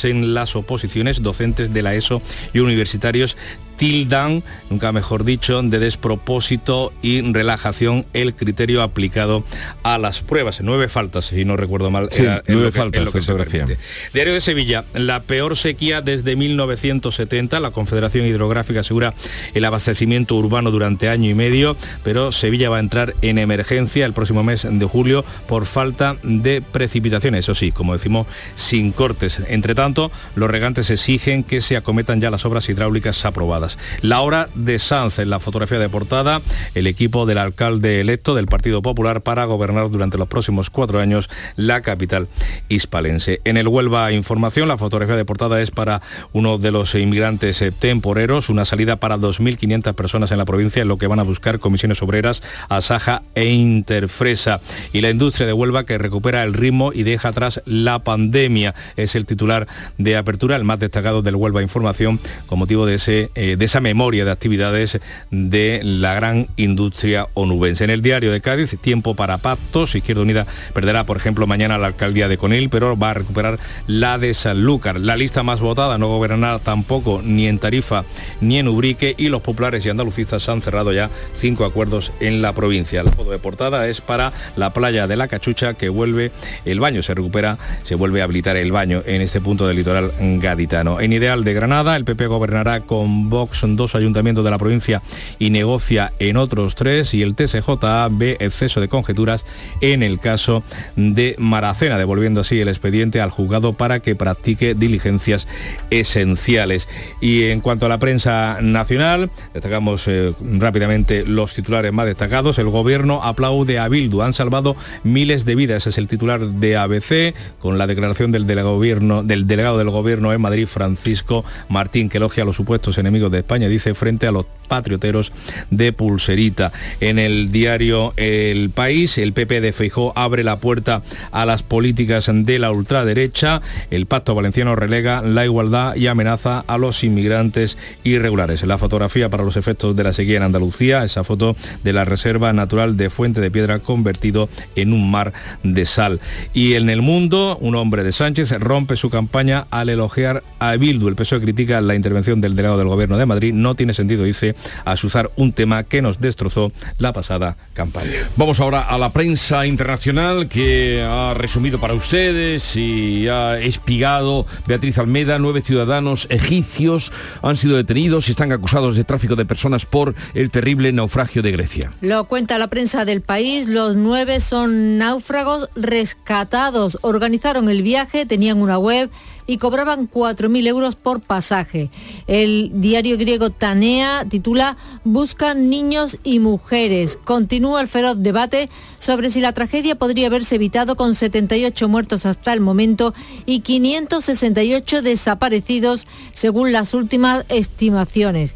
en las oposiciones, docentes de la ESO y universitarios tildan, nunca mejor dicho, de despropósito y relajación el criterio aplicado a las pruebas. Nueve faltas, si no recuerdo mal, Sí, era en nueve que- faltas, en lo que se. Diario de Sevilla, la peor sequía desde 1970. La Confederación Hidrográfica asegura el abastecimiento urbano durante año y medio, pero Sevilla va a entrar en emergencia el próximo mes de julio por falta de precipitaciones. Eso sí, como decimos, sin cortes. Entre tanto, los regantes exigen que se acometan ya las obras hidráulicas aprobadas. La hora de Sanz en la fotografía de portada, el equipo del alcalde electo del Partido Popular para gobernar durante los próximos cuatro años la capital hispalense. En el Huelva Información, la fotografía de portada es para uno de los inmigrantes eh, temporeros, una salida para 2.500 personas en la provincia en lo que van a buscar comisiones obreras, Asaja e Interfresa. Y la industria de Huelva que recupera el ritmo y deja atrás la pandemia. Es el titular de apertura, el más destacado del Huelva Información, con motivo de ese eh, de esa memoria de actividades de la gran industria onubense. En el diario de Cádiz, tiempo para pactos. Izquierda Unida perderá, por ejemplo, mañana la alcaldía de Conil, pero va a recuperar la de Sanlúcar. La lista más votada no gobernará tampoco ni en Tarifa ni en Ubrique y los populares y andalucistas han cerrado ya cinco acuerdos en la provincia. La foto de portada es para la playa de la Cachucha que vuelve el baño, se recupera, se vuelve a habilitar el baño en este punto del litoral gaditano. En Ideal de Granada, el PP gobernará con Vox dos ayuntamientos de la provincia y negocia en otros tres y el TSJA ve exceso de conjeturas en el caso de Maracena, devolviendo así el expediente al juzgado para que practique diligencias esenciales. Y en cuanto a la prensa nacional, destacamos eh, rápidamente los titulares más destacados. El gobierno aplaude a Bildu, han salvado miles de vidas, es el titular de ABC, con la declaración del delegado, del delegado del gobierno en Madrid, Francisco Martín, que elogia a los supuestos enemigos de España, dice, frente a los patrioteros de Pulserita. En el diario El País, el PP de Feijó abre la puerta a las políticas de la ultraderecha. El pacto valenciano relega la igualdad y amenaza a los inmigrantes irregulares. La fotografía para los efectos de la sequía en Andalucía, esa foto de la Reserva Natural de Fuente de Piedra convertido en un mar de sal. Y en el mundo, un hombre de Sánchez rompe su campaña al elogiar a Bildu. El PSOE critica la intervención del delegado del Gobierno de Madrid. No tiene sentido, dice, azuzar un tema que nos destrozó la pasada campaña. Vamos ahora a la prensa internacional que ha resumido para ustedes y ha espigado Beatriz Almeda. Nueve ciudadanos egipcios han sido detenidos y están acusados de tráfico de personas por el terrible naufragio de Grecia. Lo cuenta la prensa del país. Los nueve son náufragos rescatados. Organizaron el viaje, tenían una web y cobraban 4.000 euros por pasaje. El diario griego Tanea titula Buscan niños y mujeres. Continúa el feroz debate sobre si la tragedia podría haberse evitado con 78 muertos hasta el momento y 568 desaparecidos según las últimas estimaciones.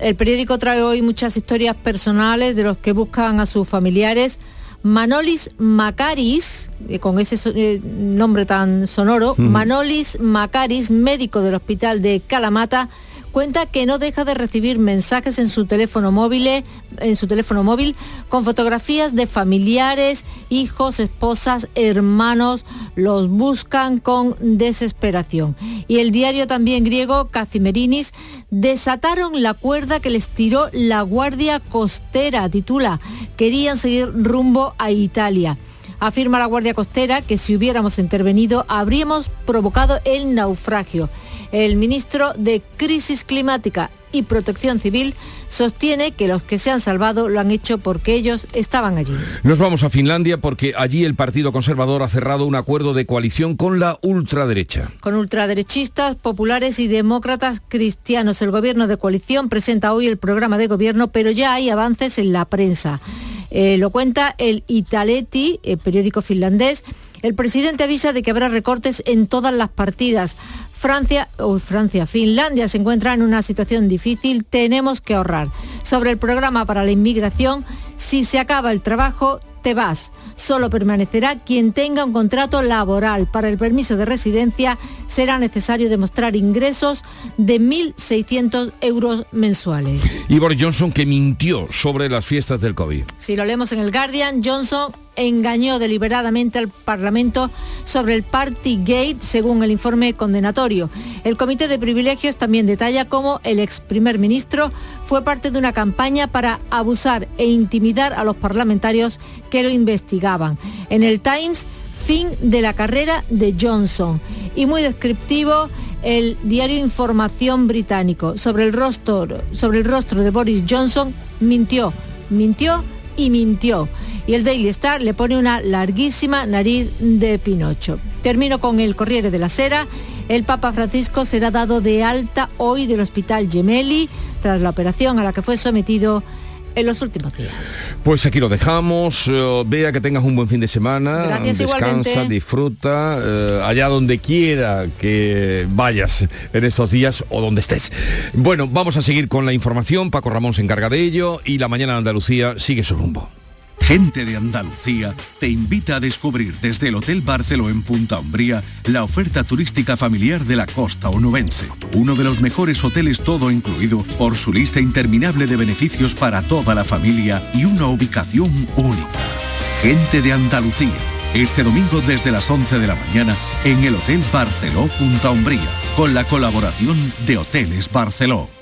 El periódico trae hoy muchas historias personales de los que buscan a sus familiares. Manolis Macaris, eh, con ese eh, nombre tan sonoro. Manolis Macaris, médico del hospital de Calamata, cuenta que no deja de recibir mensajes en su teléfono móvil, en su teléfono móvil con fotografías de familiares, hijos, esposas, hermanos, los buscan con desesperación. Y el diario también griego Kazimerinis desataron la cuerda que les tiró la Guardia Costera, titula, querían seguir rumbo a Italia. Afirma la Guardia Costera que si hubiéramos intervenido habríamos provocado el naufragio. El ministro de Crisis Climática y Protección Civil sostiene que los que se han salvado lo han hecho porque ellos estaban allí. Nos vamos a Finlandia porque allí el Partido Conservador ha cerrado un acuerdo de coalición con la ultraderecha. Con ultraderechistas, populares y demócratas cristianos, el gobierno de coalición presenta hoy el programa de gobierno, pero ya hay avances en la prensa. Eh, lo cuenta el Italeti, el periódico finlandés. El presidente avisa de que habrá recortes en todas las partidas. Francia, o Francia, Finlandia se encuentra en una situación difícil, tenemos que ahorrar. Sobre el programa para la inmigración, si se acaba el trabajo, te vas. Solo permanecerá quien tenga un contrato laboral. Para el permiso de residencia será necesario demostrar ingresos de 1.600 euros mensuales. Boris Johnson que mintió sobre las fiestas del COVID. Si lo leemos en el Guardian, Johnson engañó deliberadamente al Parlamento sobre el Partygate, según el informe condenatorio. El Comité de Privilegios también detalla cómo el ex primer ministro fue parte de una campaña para abusar e intimidar a los parlamentarios que lo investigaban. En el Times, fin de la carrera de Johnson. Y muy descriptivo el diario Información británico sobre el rostro, sobre el rostro de Boris Johnson, mintió, mintió y mintió. Y el Daily Star le pone una larguísima nariz de Pinocho. Termino con el Corriere de la Sera. El Papa Francisco será dado de alta hoy del Hospital Gemelli tras la operación a la que fue sometido en los últimos días. Pues aquí lo dejamos. Eh, vea que tengas un buen fin de semana. Gracias, Descansa, igualmente. disfruta, eh, allá donde quiera que vayas en estos días o donde estés. Bueno, vamos a seguir con la información. Paco Ramón se encarga de ello y la mañana de Andalucía sigue su rumbo. Gente de Andalucía te invita a descubrir desde el Hotel Barceló en Punta Umbría la oferta turística familiar de la costa onubense. Uno de los mejores hoteles todo incluido por su lista interminable de beneficios para toda la familia y una ubicación única. Gente de Andalucía. Este domingo desde las 11 de la mañana en el Hotel Barceló Punta Umbría, con la colaboración de Hoteles Barceló.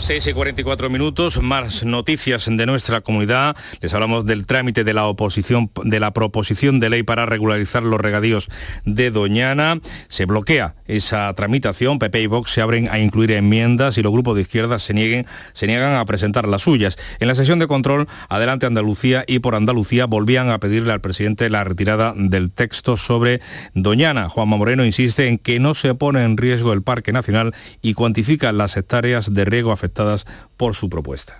6 y 44 minutos, más noticias de nuestra comunidad. Les hablamos del trámite de la oposición, de la proposición de ley para regularizar los regadíos de Doñana. Se bloquea esa tramitación. PP y Vox se abren a incluir enmiendas y los grupos de izquierda se, nieguen, se niegan a presentar las suyas. En la sesión de control, Adelante Andalucía y por Andalucía volvían a pedirle al presidente la retirada del texto sobre Doñana. Juanma Moreno insiste en que no se pone en riesgo el Parque Nacional y cuantifica las hectáreas de riego afectadas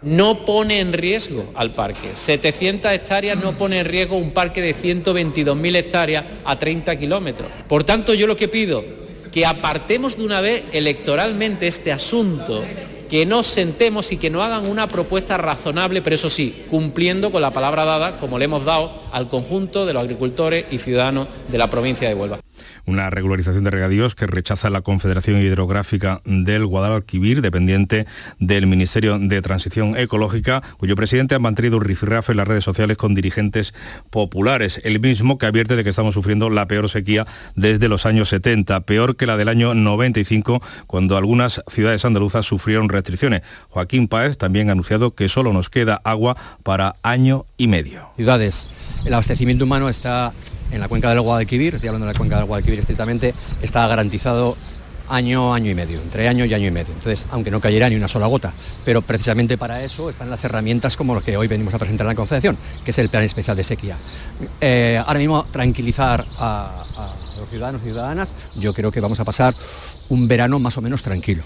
No pone en riesgo al parque. 700 hectáreas no pone en riesgo un parque de 122.000 hectáreas a 30 kilómetros. Por tanto, yo lo que pido, que apartemos de una vez electoralmente este asunto que nos sentemos y que nos hagan una propuesta razonable, pero eso sí, cumpliendo con la palabra dada, como le hemos dado al conjunto de los agricultores y ciudadanos de la provincia de Huelva una regularización de regadíos que rechaza la Confederación Hidrográfica del Guadalquivir, dependiente del Ministerio de Transición Ecológica, cuyo presidente ha mantenido un rifirrafe en las redes sociales con dirigentes populares, el mismo que advierte de que estamos sufriendo la peor sequía desde los años 70, peor que la del año 95, cuando algunas ciudades andaluzas sufrieron restricciones. Joaquín Páez también ha anunciado que solo nos queda agua para año y medio. Ciudades, el abastecimiento humano está en la cuenca del Guadalquivir, estoy hablando de la cuenca del Guadalquivir estrictamente, está garantizado año, año y medio, entre año y año y medio. Entonces, aunque no cayera ni una sola gota, pero precisamente para eso están las herramientas como lo que hoy venimos a presentar en la Confederación, que es el Plan Especial de Sequía. Eh, ahora mismo, tranquilizar a los ciudadanos y ciudadanas, yo creo que vamos a pasar un verano más o menos tranquilo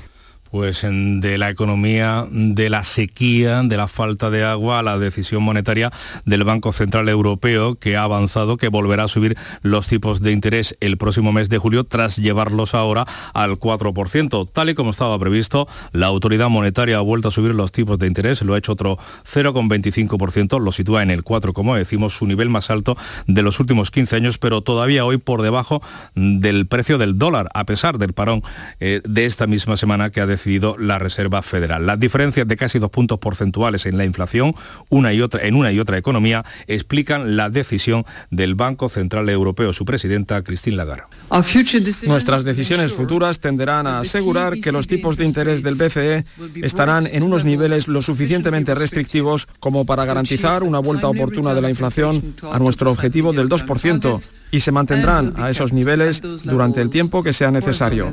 pues de la economía, de la sequía, de la falta de agua, la decisión monetaria del Banco Central Europeo que ha avanzado que volverá a subir los tipos de interés el próximo mes de julio tras llevarlos ahora al 4%. Tal y como estaba previsto, la autoridad monetaria ha vuelto a subir los tipos de interés, lo ha hecho otro 0,25%, lo sitúa en el 4, como decimos, su nivel más alto de los últimos 15 años, pero todavía hoy por debajo del precio del dólar, a pesar del parón eh, de esta misma semana que ha decidido la Reserva Federal. Las diferencias de casi dos puntos porcentuales en la inflación una y otra, en una y otra economía explican la decisión del Banco Central Europeo, su presidenta Christine Lagarde. Nuestras decisiones futuras tenderán a asegurar que los tipos de interés del BCE estarán en unos niveles lo suficientemente restrictivos como para garantizar una vuelta oportuna de la inflación a nuestro objetivo del 2% y se mantendrán a esos niveles durante el tiempo que sea necesario.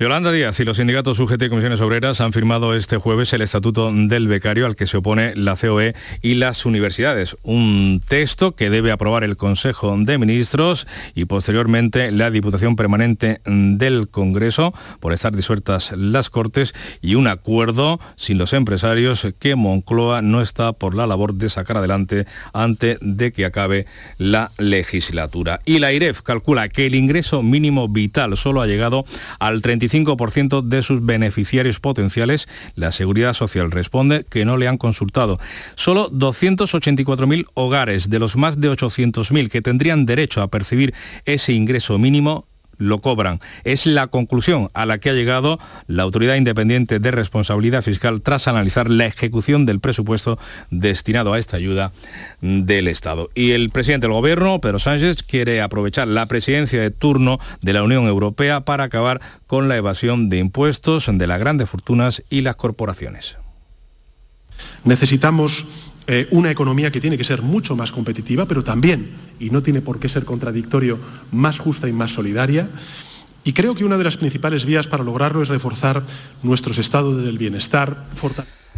Yolanda Díaz y los sindicatos UGT y comisiones obreras han firmado este jueves el estatuto del becario al que se opone la COE y las universidades. Un texto que debe aprobar el Consejo de Ministros y posteriormente la Diputación Permanente del Congreso por estar disueltas las Cortes y un acuerdo sin los empresarios que Moncloa no está por la labor de sacar adelante antes de que acabe la legislatura. Y la IREF calcula que el ingreso mínimo vital solo ha llegado al 35 25% de sus beneficiarios potenciales, la Seguridad Social responde que no le han consultado. Solo 284.000 hogares de los más de 800.000 que tendrían derecho a percibir ese ingreso mínimo lo cobran. Es la conclusión a la que ha llegado la Autoridad Independiente de Responsabilidad Fiscal tras analizar la ejecución del presupuesto destinado a esta ayuda del Estado. Y el presidente del Gobierno, Pedro Sánchez, quiere aprovechar la presidencia de turno de la Unión Europea para acabar con la evasión de impuestos de las grandes fortunas y las corporaciones. Necesitamos eh, una economía que tiene que ser mucho más competitiva, pero también, y no tiene por qué ser contradictorio, más justa y más solidaria. Y creo que una de las principales vías para lograrlo es reforzar nuestros estados del bienestar,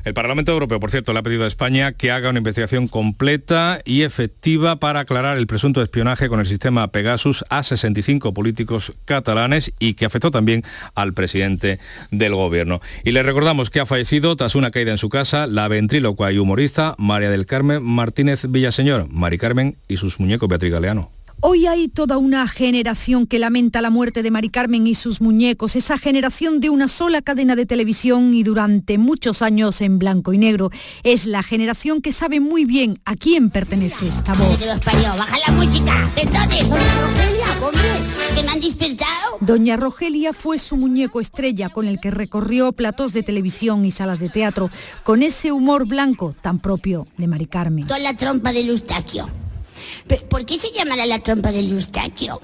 El Parlamento Europeo, por cierto, le ha pedido a España que haga una investigación completa y efectiva para aclarar el presunto espionaje con el sistema Pegasus a 65 políticos catalanes y que afectó también al presidente del gobierno. Y le recordamos que ha fallecido tras una caída en su casa la ventrílocua y humorista María del Carmen Martínez Villaseñor, Mari Carmen y sus muñecos Beatriz Galeano. Hoy hay toda una generación que lamenta la muerte de Mari Carmen y sus muñecos, esa generación de una sola cadena de televisión y durante muchos años en blanco y negro. Es la generación que sabe muy bien a quién pertenece esta voz. baja la música, Doña Rogelia, que me han dispersado. Doña Rogelia fue su muñeco estrella con el que recorrió platos de televisión y salas de teatro, con ese humor blanco tan propio de Mari Carmen. Con la trompa de Eustaquio. ¿Por qué se llamará la trompa del Eustaquio?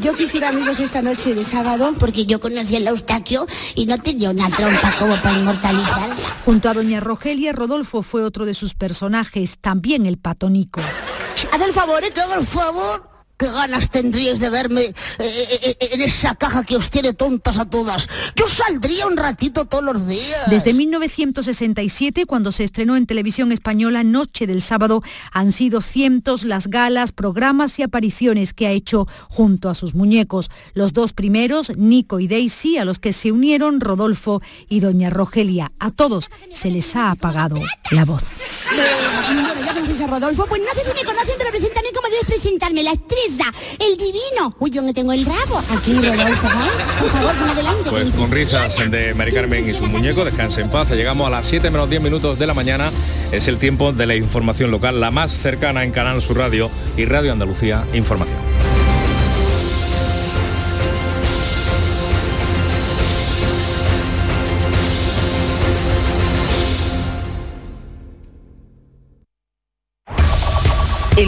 Yo quisiera amigos esta noche de sábado porque yo conocí al Eustaquio y no tenía una trompa como para inmortalizarla. Junto a doña Rogelia, Rodolfo fue otro de sus personajes, también el patónico. Haz el favor. Todo el favor. ¿Qué ganas tendríais de verme eh, eh, eh, en esa caja que os tiene tontas a todas? Yo saldría un ratito todos los días. Desde 1967, cuando se estrenó en televisión española Noche del Sábado, han sido cientos las galas, programas y apariciones que ha hecho junto a sus muñecos. Los dos primeros, Nico y Daisy, a los que se unieron Rodolfo y Doña Rogelia. A todos se les ha apagado la voz. ¿ya a Rodolfo? Pues no sé si me conocen, pero preséntame como presentarme, la estrella el divino. Uy, yo no tengo el rabo. Aquí, Rodolfo, Por favor, adelante. Pues con risas de Mari Carmen y su muñeco, descanse en paz. Llegamos a las 7 menos 10 minutos de la mañana. Es el tiempo de la información local, la más cercana en Canal Sur Radio y Radio Andalucía Información.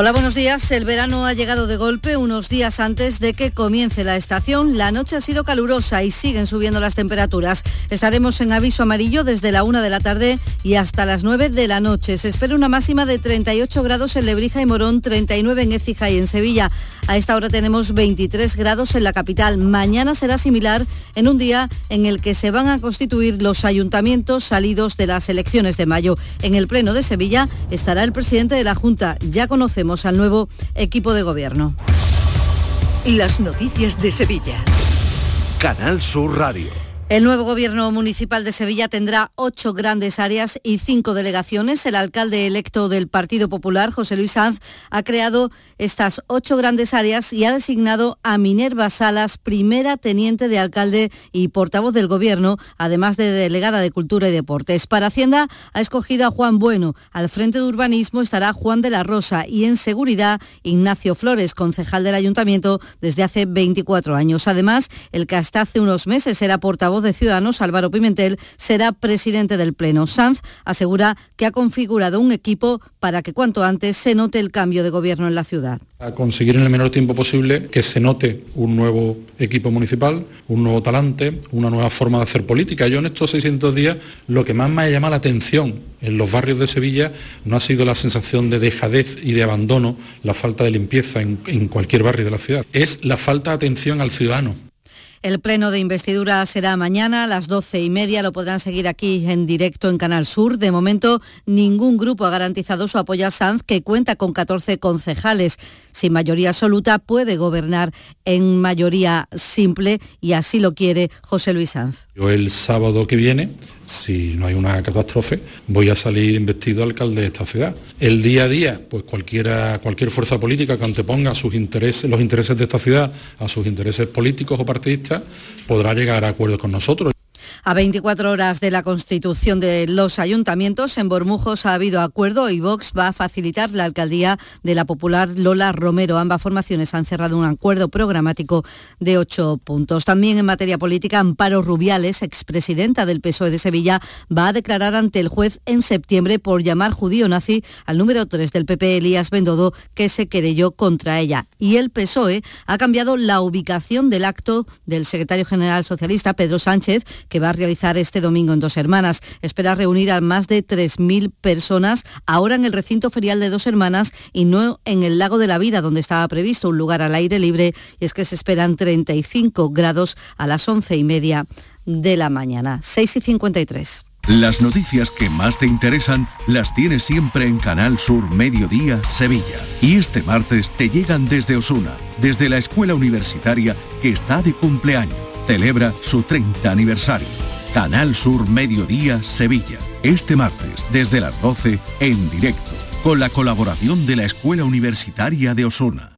Hola, buenos días. El verano ha llegado de golpe unos días antes de que comience la estación. La noche ha sido calurosa y siguen subiendo las temperaturas. Estaremos en aviso amarillo desde la 1 de la tarde y hasta las 9 de la noche. Se espera una máxima de 38 grados en Lebrija y Morón, 39 en Écija y en Sevilla. A esta hora tenemos 23 grados en la capital. Mañana será similar en un día en el que se van a constituir los ayuntamientos salidos de las elecciones de mayo. En el Pleno de Sevilla estará el presidente de la Junta. Ya conocemos al nuevo equipo de gobierno. Las noticias de Sevilla. Canal Sur Radio. El nuevo gobierno municipal de Sevilla tendrá ocho grandes áreas y cinco delegaciones. El alcalde electo del Partido Popular, José Luis Sanz, ha creado estas ocho grandes áreas y ha designado a Minerva Salas, primera teniente de alcalde y portavoz del gobierno, además de delegada de Cultura y Deportes. Para Hacienda ha escogido a Juan Bueno. Al frente de urbanismo estará Juan de la Rosa y en seguridad Ignacio Flores, concejal del ayuntamiento desde hace 24 años. Además, el que hasta hace unos meses era portavoz de Ciudadanos, Álvaro Pimentel, será presidente del Pleno. Sanz asegura que ha configurado un equipo para que cuanto antes se note el cambio de gobierno en la ciudad. A conseguir en el menor tiempo posible que se note un nuevo equipo municipal, un nuevo talante, una nueva forma de hacer política. Yo en estos 600 días lo que más me ha llamado la atención en los barrios de Sevilla no ha sido la sensación de dejadez y de abandono, la falta de limpieza en, en cualquier barrio de la ciudad, es la falta de atención al ciudadano. El pleno de investidura será mañana a las doce y media. Lo podrán seguir aquí en directo en Canal Sur. De momento, ningún grupo ha garantizado su apoyo a Sanz, que cuenta con 14 concejales. Sin mayoría absoluta, puede gobernar en mayoría simple y así lo quiere José Luis Sanz. Yo el sábado que viene si no hay una catástrofe, voy a salir investido alcalde de esta ciudad. El día a día, pues cualquiera, cualquier fuerza política que anteponga sus intereses, los intereses de esta ciudad a sus intereses políticos o partidistas, podrá llegar a acuerdos con nosotros. A 24 horas de la constitución de los ayuntamientos, en Bormujos ha habido acuerdo y Vox va a facilitar la alcaldía de la popular Lola Romero. Ambas formaciones han cerrado un acuerdo programático de ocho puntos. También en materia política, Amparo Rubiales, expresidenta del PSOE de Sevilla, va a declarar ante el juez en septiembre por llamar judío nazi al número 3 del PP, Elías Bendodo, que se querelló contra ella. Y el PSOE ha cambiado la ubicación del acto del secretario general socialista, Pedro Sánchez, que va a realizar este domingo en Dos Hermanas. Espera reunir a más de 3.000 personas ahora en el recinto ferial de Dos Hermanas y no en el Lago de la Vida, donde estaba previsto un lugar al aire libre, y es que se esperan 35 grados a las once y media de la mañana. 6 y 53. Las noticias que más te interesan las tienes siempre en Canal Sur Mediodía Sevilla. Y este martes te llegan desde Osuna, desde la escuela universitaria que está de cumpleaños. Celebra su 30 aniversario. Canal Sur Mediodía Sevilla. Este martes, desde las 12, en directo, con la colaboración de la Escuela Universitaria de Osuna.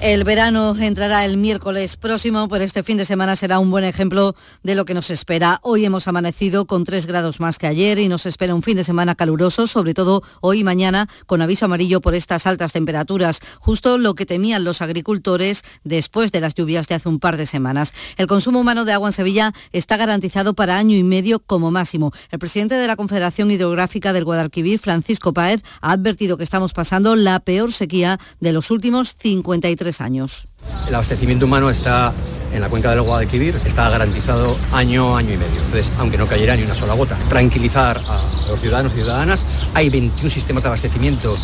El verano entrará el miércoles próximo, pero este fin de semana será un buen ejemplo de lo que nos espera. Hoy hemos amanecido con 3 grados más que ayer y nos espera un fin de semana caluroso, sobre todo hoy y mañana, con aviso amarillo por estas altas temperaturas, justo lo que temían los agricultores después de las lluvias de hace un par de semanas. El consumo humano de agua en Sevilla está garantizado para año y medio como máximo. El presidente de la Confederación Hidrográfica del Guadalquivir, Francisco Páez, ha advertido que estamos pasando la peor sequía de los últimos 53 años. El abastecimiento humano está en la cuenca del Guadalquivir, está garantizado año, año y medio. Entonces, aunque no cayera ni una sola gota, tranquilizar a los ciudadanos y ciudadanas. Hay 21 sistemas de abastecimiento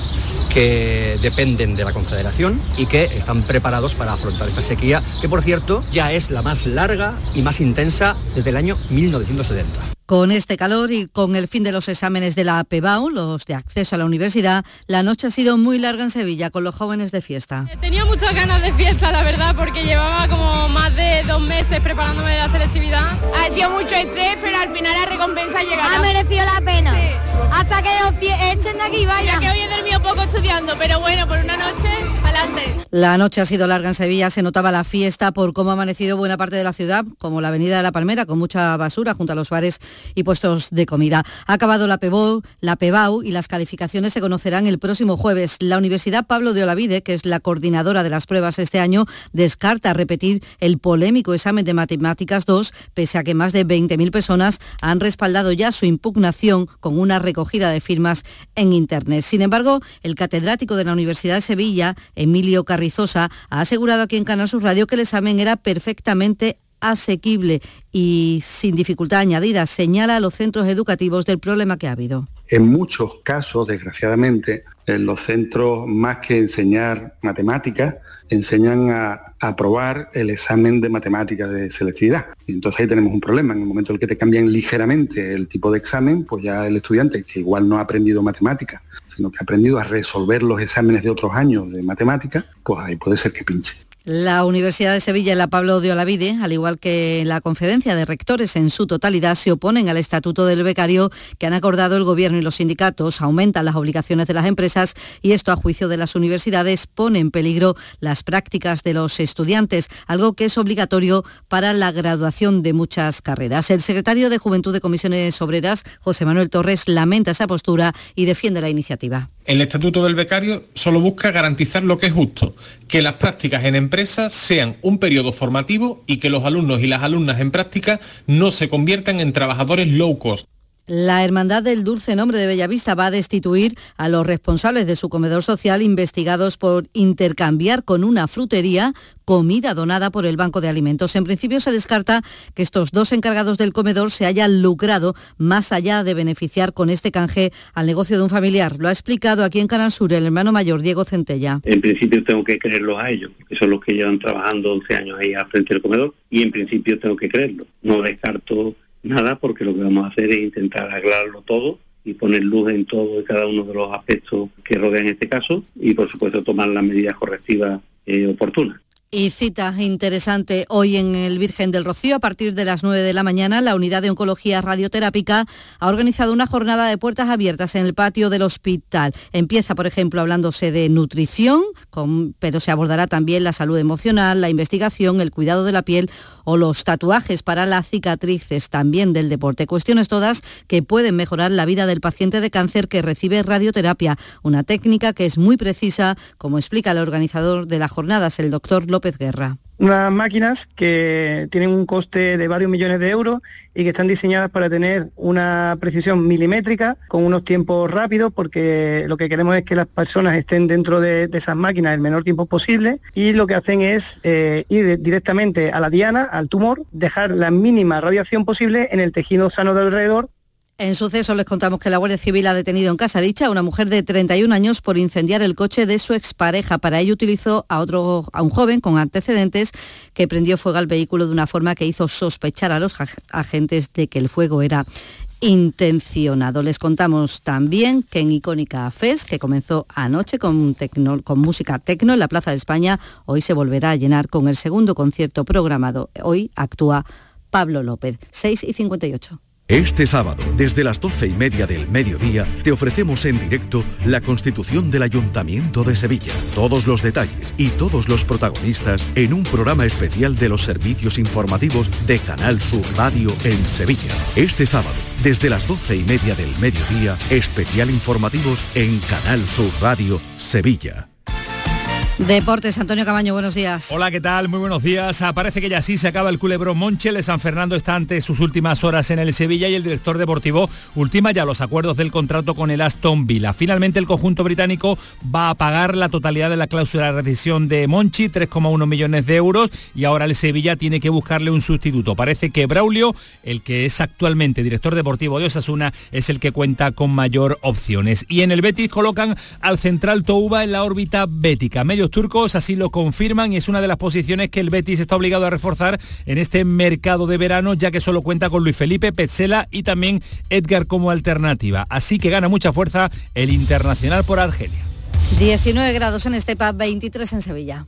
que dependen de la Confederación y que están preparados para afrontar esta sequía, que por cierto ya es la más larga y más intensa desde el año 1970. Con este calor y con el fin de los exámenes de la APEBAU, los de acceso a la universidad, la noche ha sido muy larga en Sevilla con los jóvenes de fiesta. Tenía muchas ganas de fiesta, la verdad, porque llevaba como más de dos meses preparándome de la selectividad. Ha sido mucho estrés, pero al final la recompensa llegará. Ha merecido la pena. Hasta que os echen de aquí, vaya. Ya que hoy he dormido poco estudiando, pero bueno, por una noche, adelante. La noche ha sido larga en Sevilla, se notaba la fiesta por cómo ha amanecido buena parte de la ciudad, como la avenida de la Palmera, con mucha basura junto a los bares y puestos de comida. Ha acabado la PEBAU, la PEBAU y las calificaciones se conocerán el próximo jueves. La Universidad Pablo de Olavide, que es la coordinadora de las pruebas este año, descarta repetir el polémico examen de Matemáticas 2, pese a que más de 20.000 personas han respaldado ya su impugnación con una recogida de firmas en Internet. Sin embargo, el catedrático de la Universidad de Sevilla, Emilio Carrizosa, ha asegurado aquí en Canal Sur Radio que el examen era perfectamente asequible y sin dificultad añadida, señala a los centros educativos del problema que ha habido. En muchos casos, desgraciadamente, en los centros, más que enseñar matemáticas, enseñan a aprobar el examen de matemáticas de selectividad. Y entonces ahí tenemos un problema. En el momento en el que te cambian ligeramente el tipo de examen, pues ya el estudiante, que igual no ha aprendido matemáticas, sino que ha aprendido a resolver los exámenes de otros años de matemáticas, pues ahí puede ser que pinche. La Universidad de Sevilla y la Pablo de Olavide, al igual que la conferencia de rectores en su totalidad, se oponen al estatuto del becario que han acordado el gobierno y los sindicatos, aumentan las obligaciones de las empresas y esto, a juicio de las universidades, pone en peligro las prácticas de los estudiantes, algo que es obligatorio para la graduación de muchas carreras. El secretario de Juventud de Comisiones Obreras, José Manuel Torres, lamenta esa postura y defiende la iniciativa. El estatuto del becario solo busca garantizar lo que es justo, que las prácticas en empresas sean un periodo formativo y que los alumnos y las alumnas en práctica no se conviertan en trabajadores low cost. La Hermandad del Dulce Nombre de Bellavista va a destituir a los responsables de su comedor social investigados por intercambiar con una frutería comida donada por el Banco de Alimentos. En principio se descarta que estos dos encargados del comedor se hayan lucrado más allá de beneficiar con este canje al negocio de un familiar. Lo ha explicado aquí en Canal Sur el hermano mayor Diego Centella. En principio tengo que creerlos a ellos, que son los que llevan trabajando 11 años ahí al frente del comedor y en principio tengo que creerlo. No descarto nada porque lo que vamos a hacer es intentar aclararlo todo y poner luz en todo y cada uno de los aspectos que rodean este caso y por supuesto tomar las medidas correctivas eh, oportunas. Y cita interesante hoy en el Virgen del Rocío. A partir de las 9 de la mañana, la Unidad de Oncología Radioterápica ha organizado una jornada de puertas abiertas en el patio del hospital. Empieza, por ejemplo, hablándose de nutrición, pero se abordará también la salud emocional, la investigación, el cuidado de la piel o los tatuajes para las cicatrices también del deporte. Cuestiones todas que pueden mejorar la vida del paciente de cáncer que recibe radioterapia, una técnica que es muy precisa, como explica el organizador de las jornadas, el doctor López Guerra. Unas máquinas que tienen un coste de varios millones de euros y que están diseñadas para tener una precisión milimétrica con unos tiempos rápidos porque lo que queremos es que las personas estén dentro de, esas máquinas el menor tiempo posible y lo que hacen es eh, ir directamente a la diana, al tumor, dejar la mínima radiación posible en el tejido sano de alrededor en suceso les contamos que la Guardia Civil ha detenido en casa dicha a una mujer de 31 años por incendiar el coche de su expareja. Para ello utilizó a otro a un joven con antecedentes que prendió fuego al vehículo de una forma que hizo sospechar a los agentes de que el fuego era intencionado. Les contamos también que en Icónica Fest, que comenzó anoche con, con música tecno en la Plaza de España, hoy se volverá a llenar con el segundo concierto programado. Hoy actúa Pablo López, 6 y 58. Este sábado, desde las doce y media del mediodía, te ofrecemos en directo la constitución del Ayuntamiento de Sevilla. Todos los detalles y todos los protagonistas en un programa especial de los servicios informativos de Canal Sur Radio en Sevilla. Este sábado, desde las doce y media del mediodía, especial informativos en Canal Sur Radio Sevilla. Deportes, Antonio Camaño, buenos días. Hola, ¿qué tal? Muy buenos días. Ah, parece que ya sí se acaba el culebrón Monchel. San Fernando está ante sus últimas horas en el Sevilla y el director deportivo ultima ya los acuerdos del contrato con el Aston Villa. Finalmente el conjunto británico va a pagar la totalidad de la cláusula de rescisión de Monchi, 3,1 millones de euros, y ahora el Sevilla tiene que buscarle un sustituto. Parece que Braulio, el que es actualmente director deportivo de Osasuna, es el que cuenta con mayor opciones. Y en el Betis colocan al central Touba en la órbita bética. Medio turcos así lo confirman y es una de las posiciones que el Betis está obligado a reforzar en este mercado de verano, ya que solo cuenta con Luis Felipe, Petzela y también Edgar como alternativa. Así que gana mucha fuerza el internacional por Argelia. 19 grados en Estepa, 23 en Sevilla.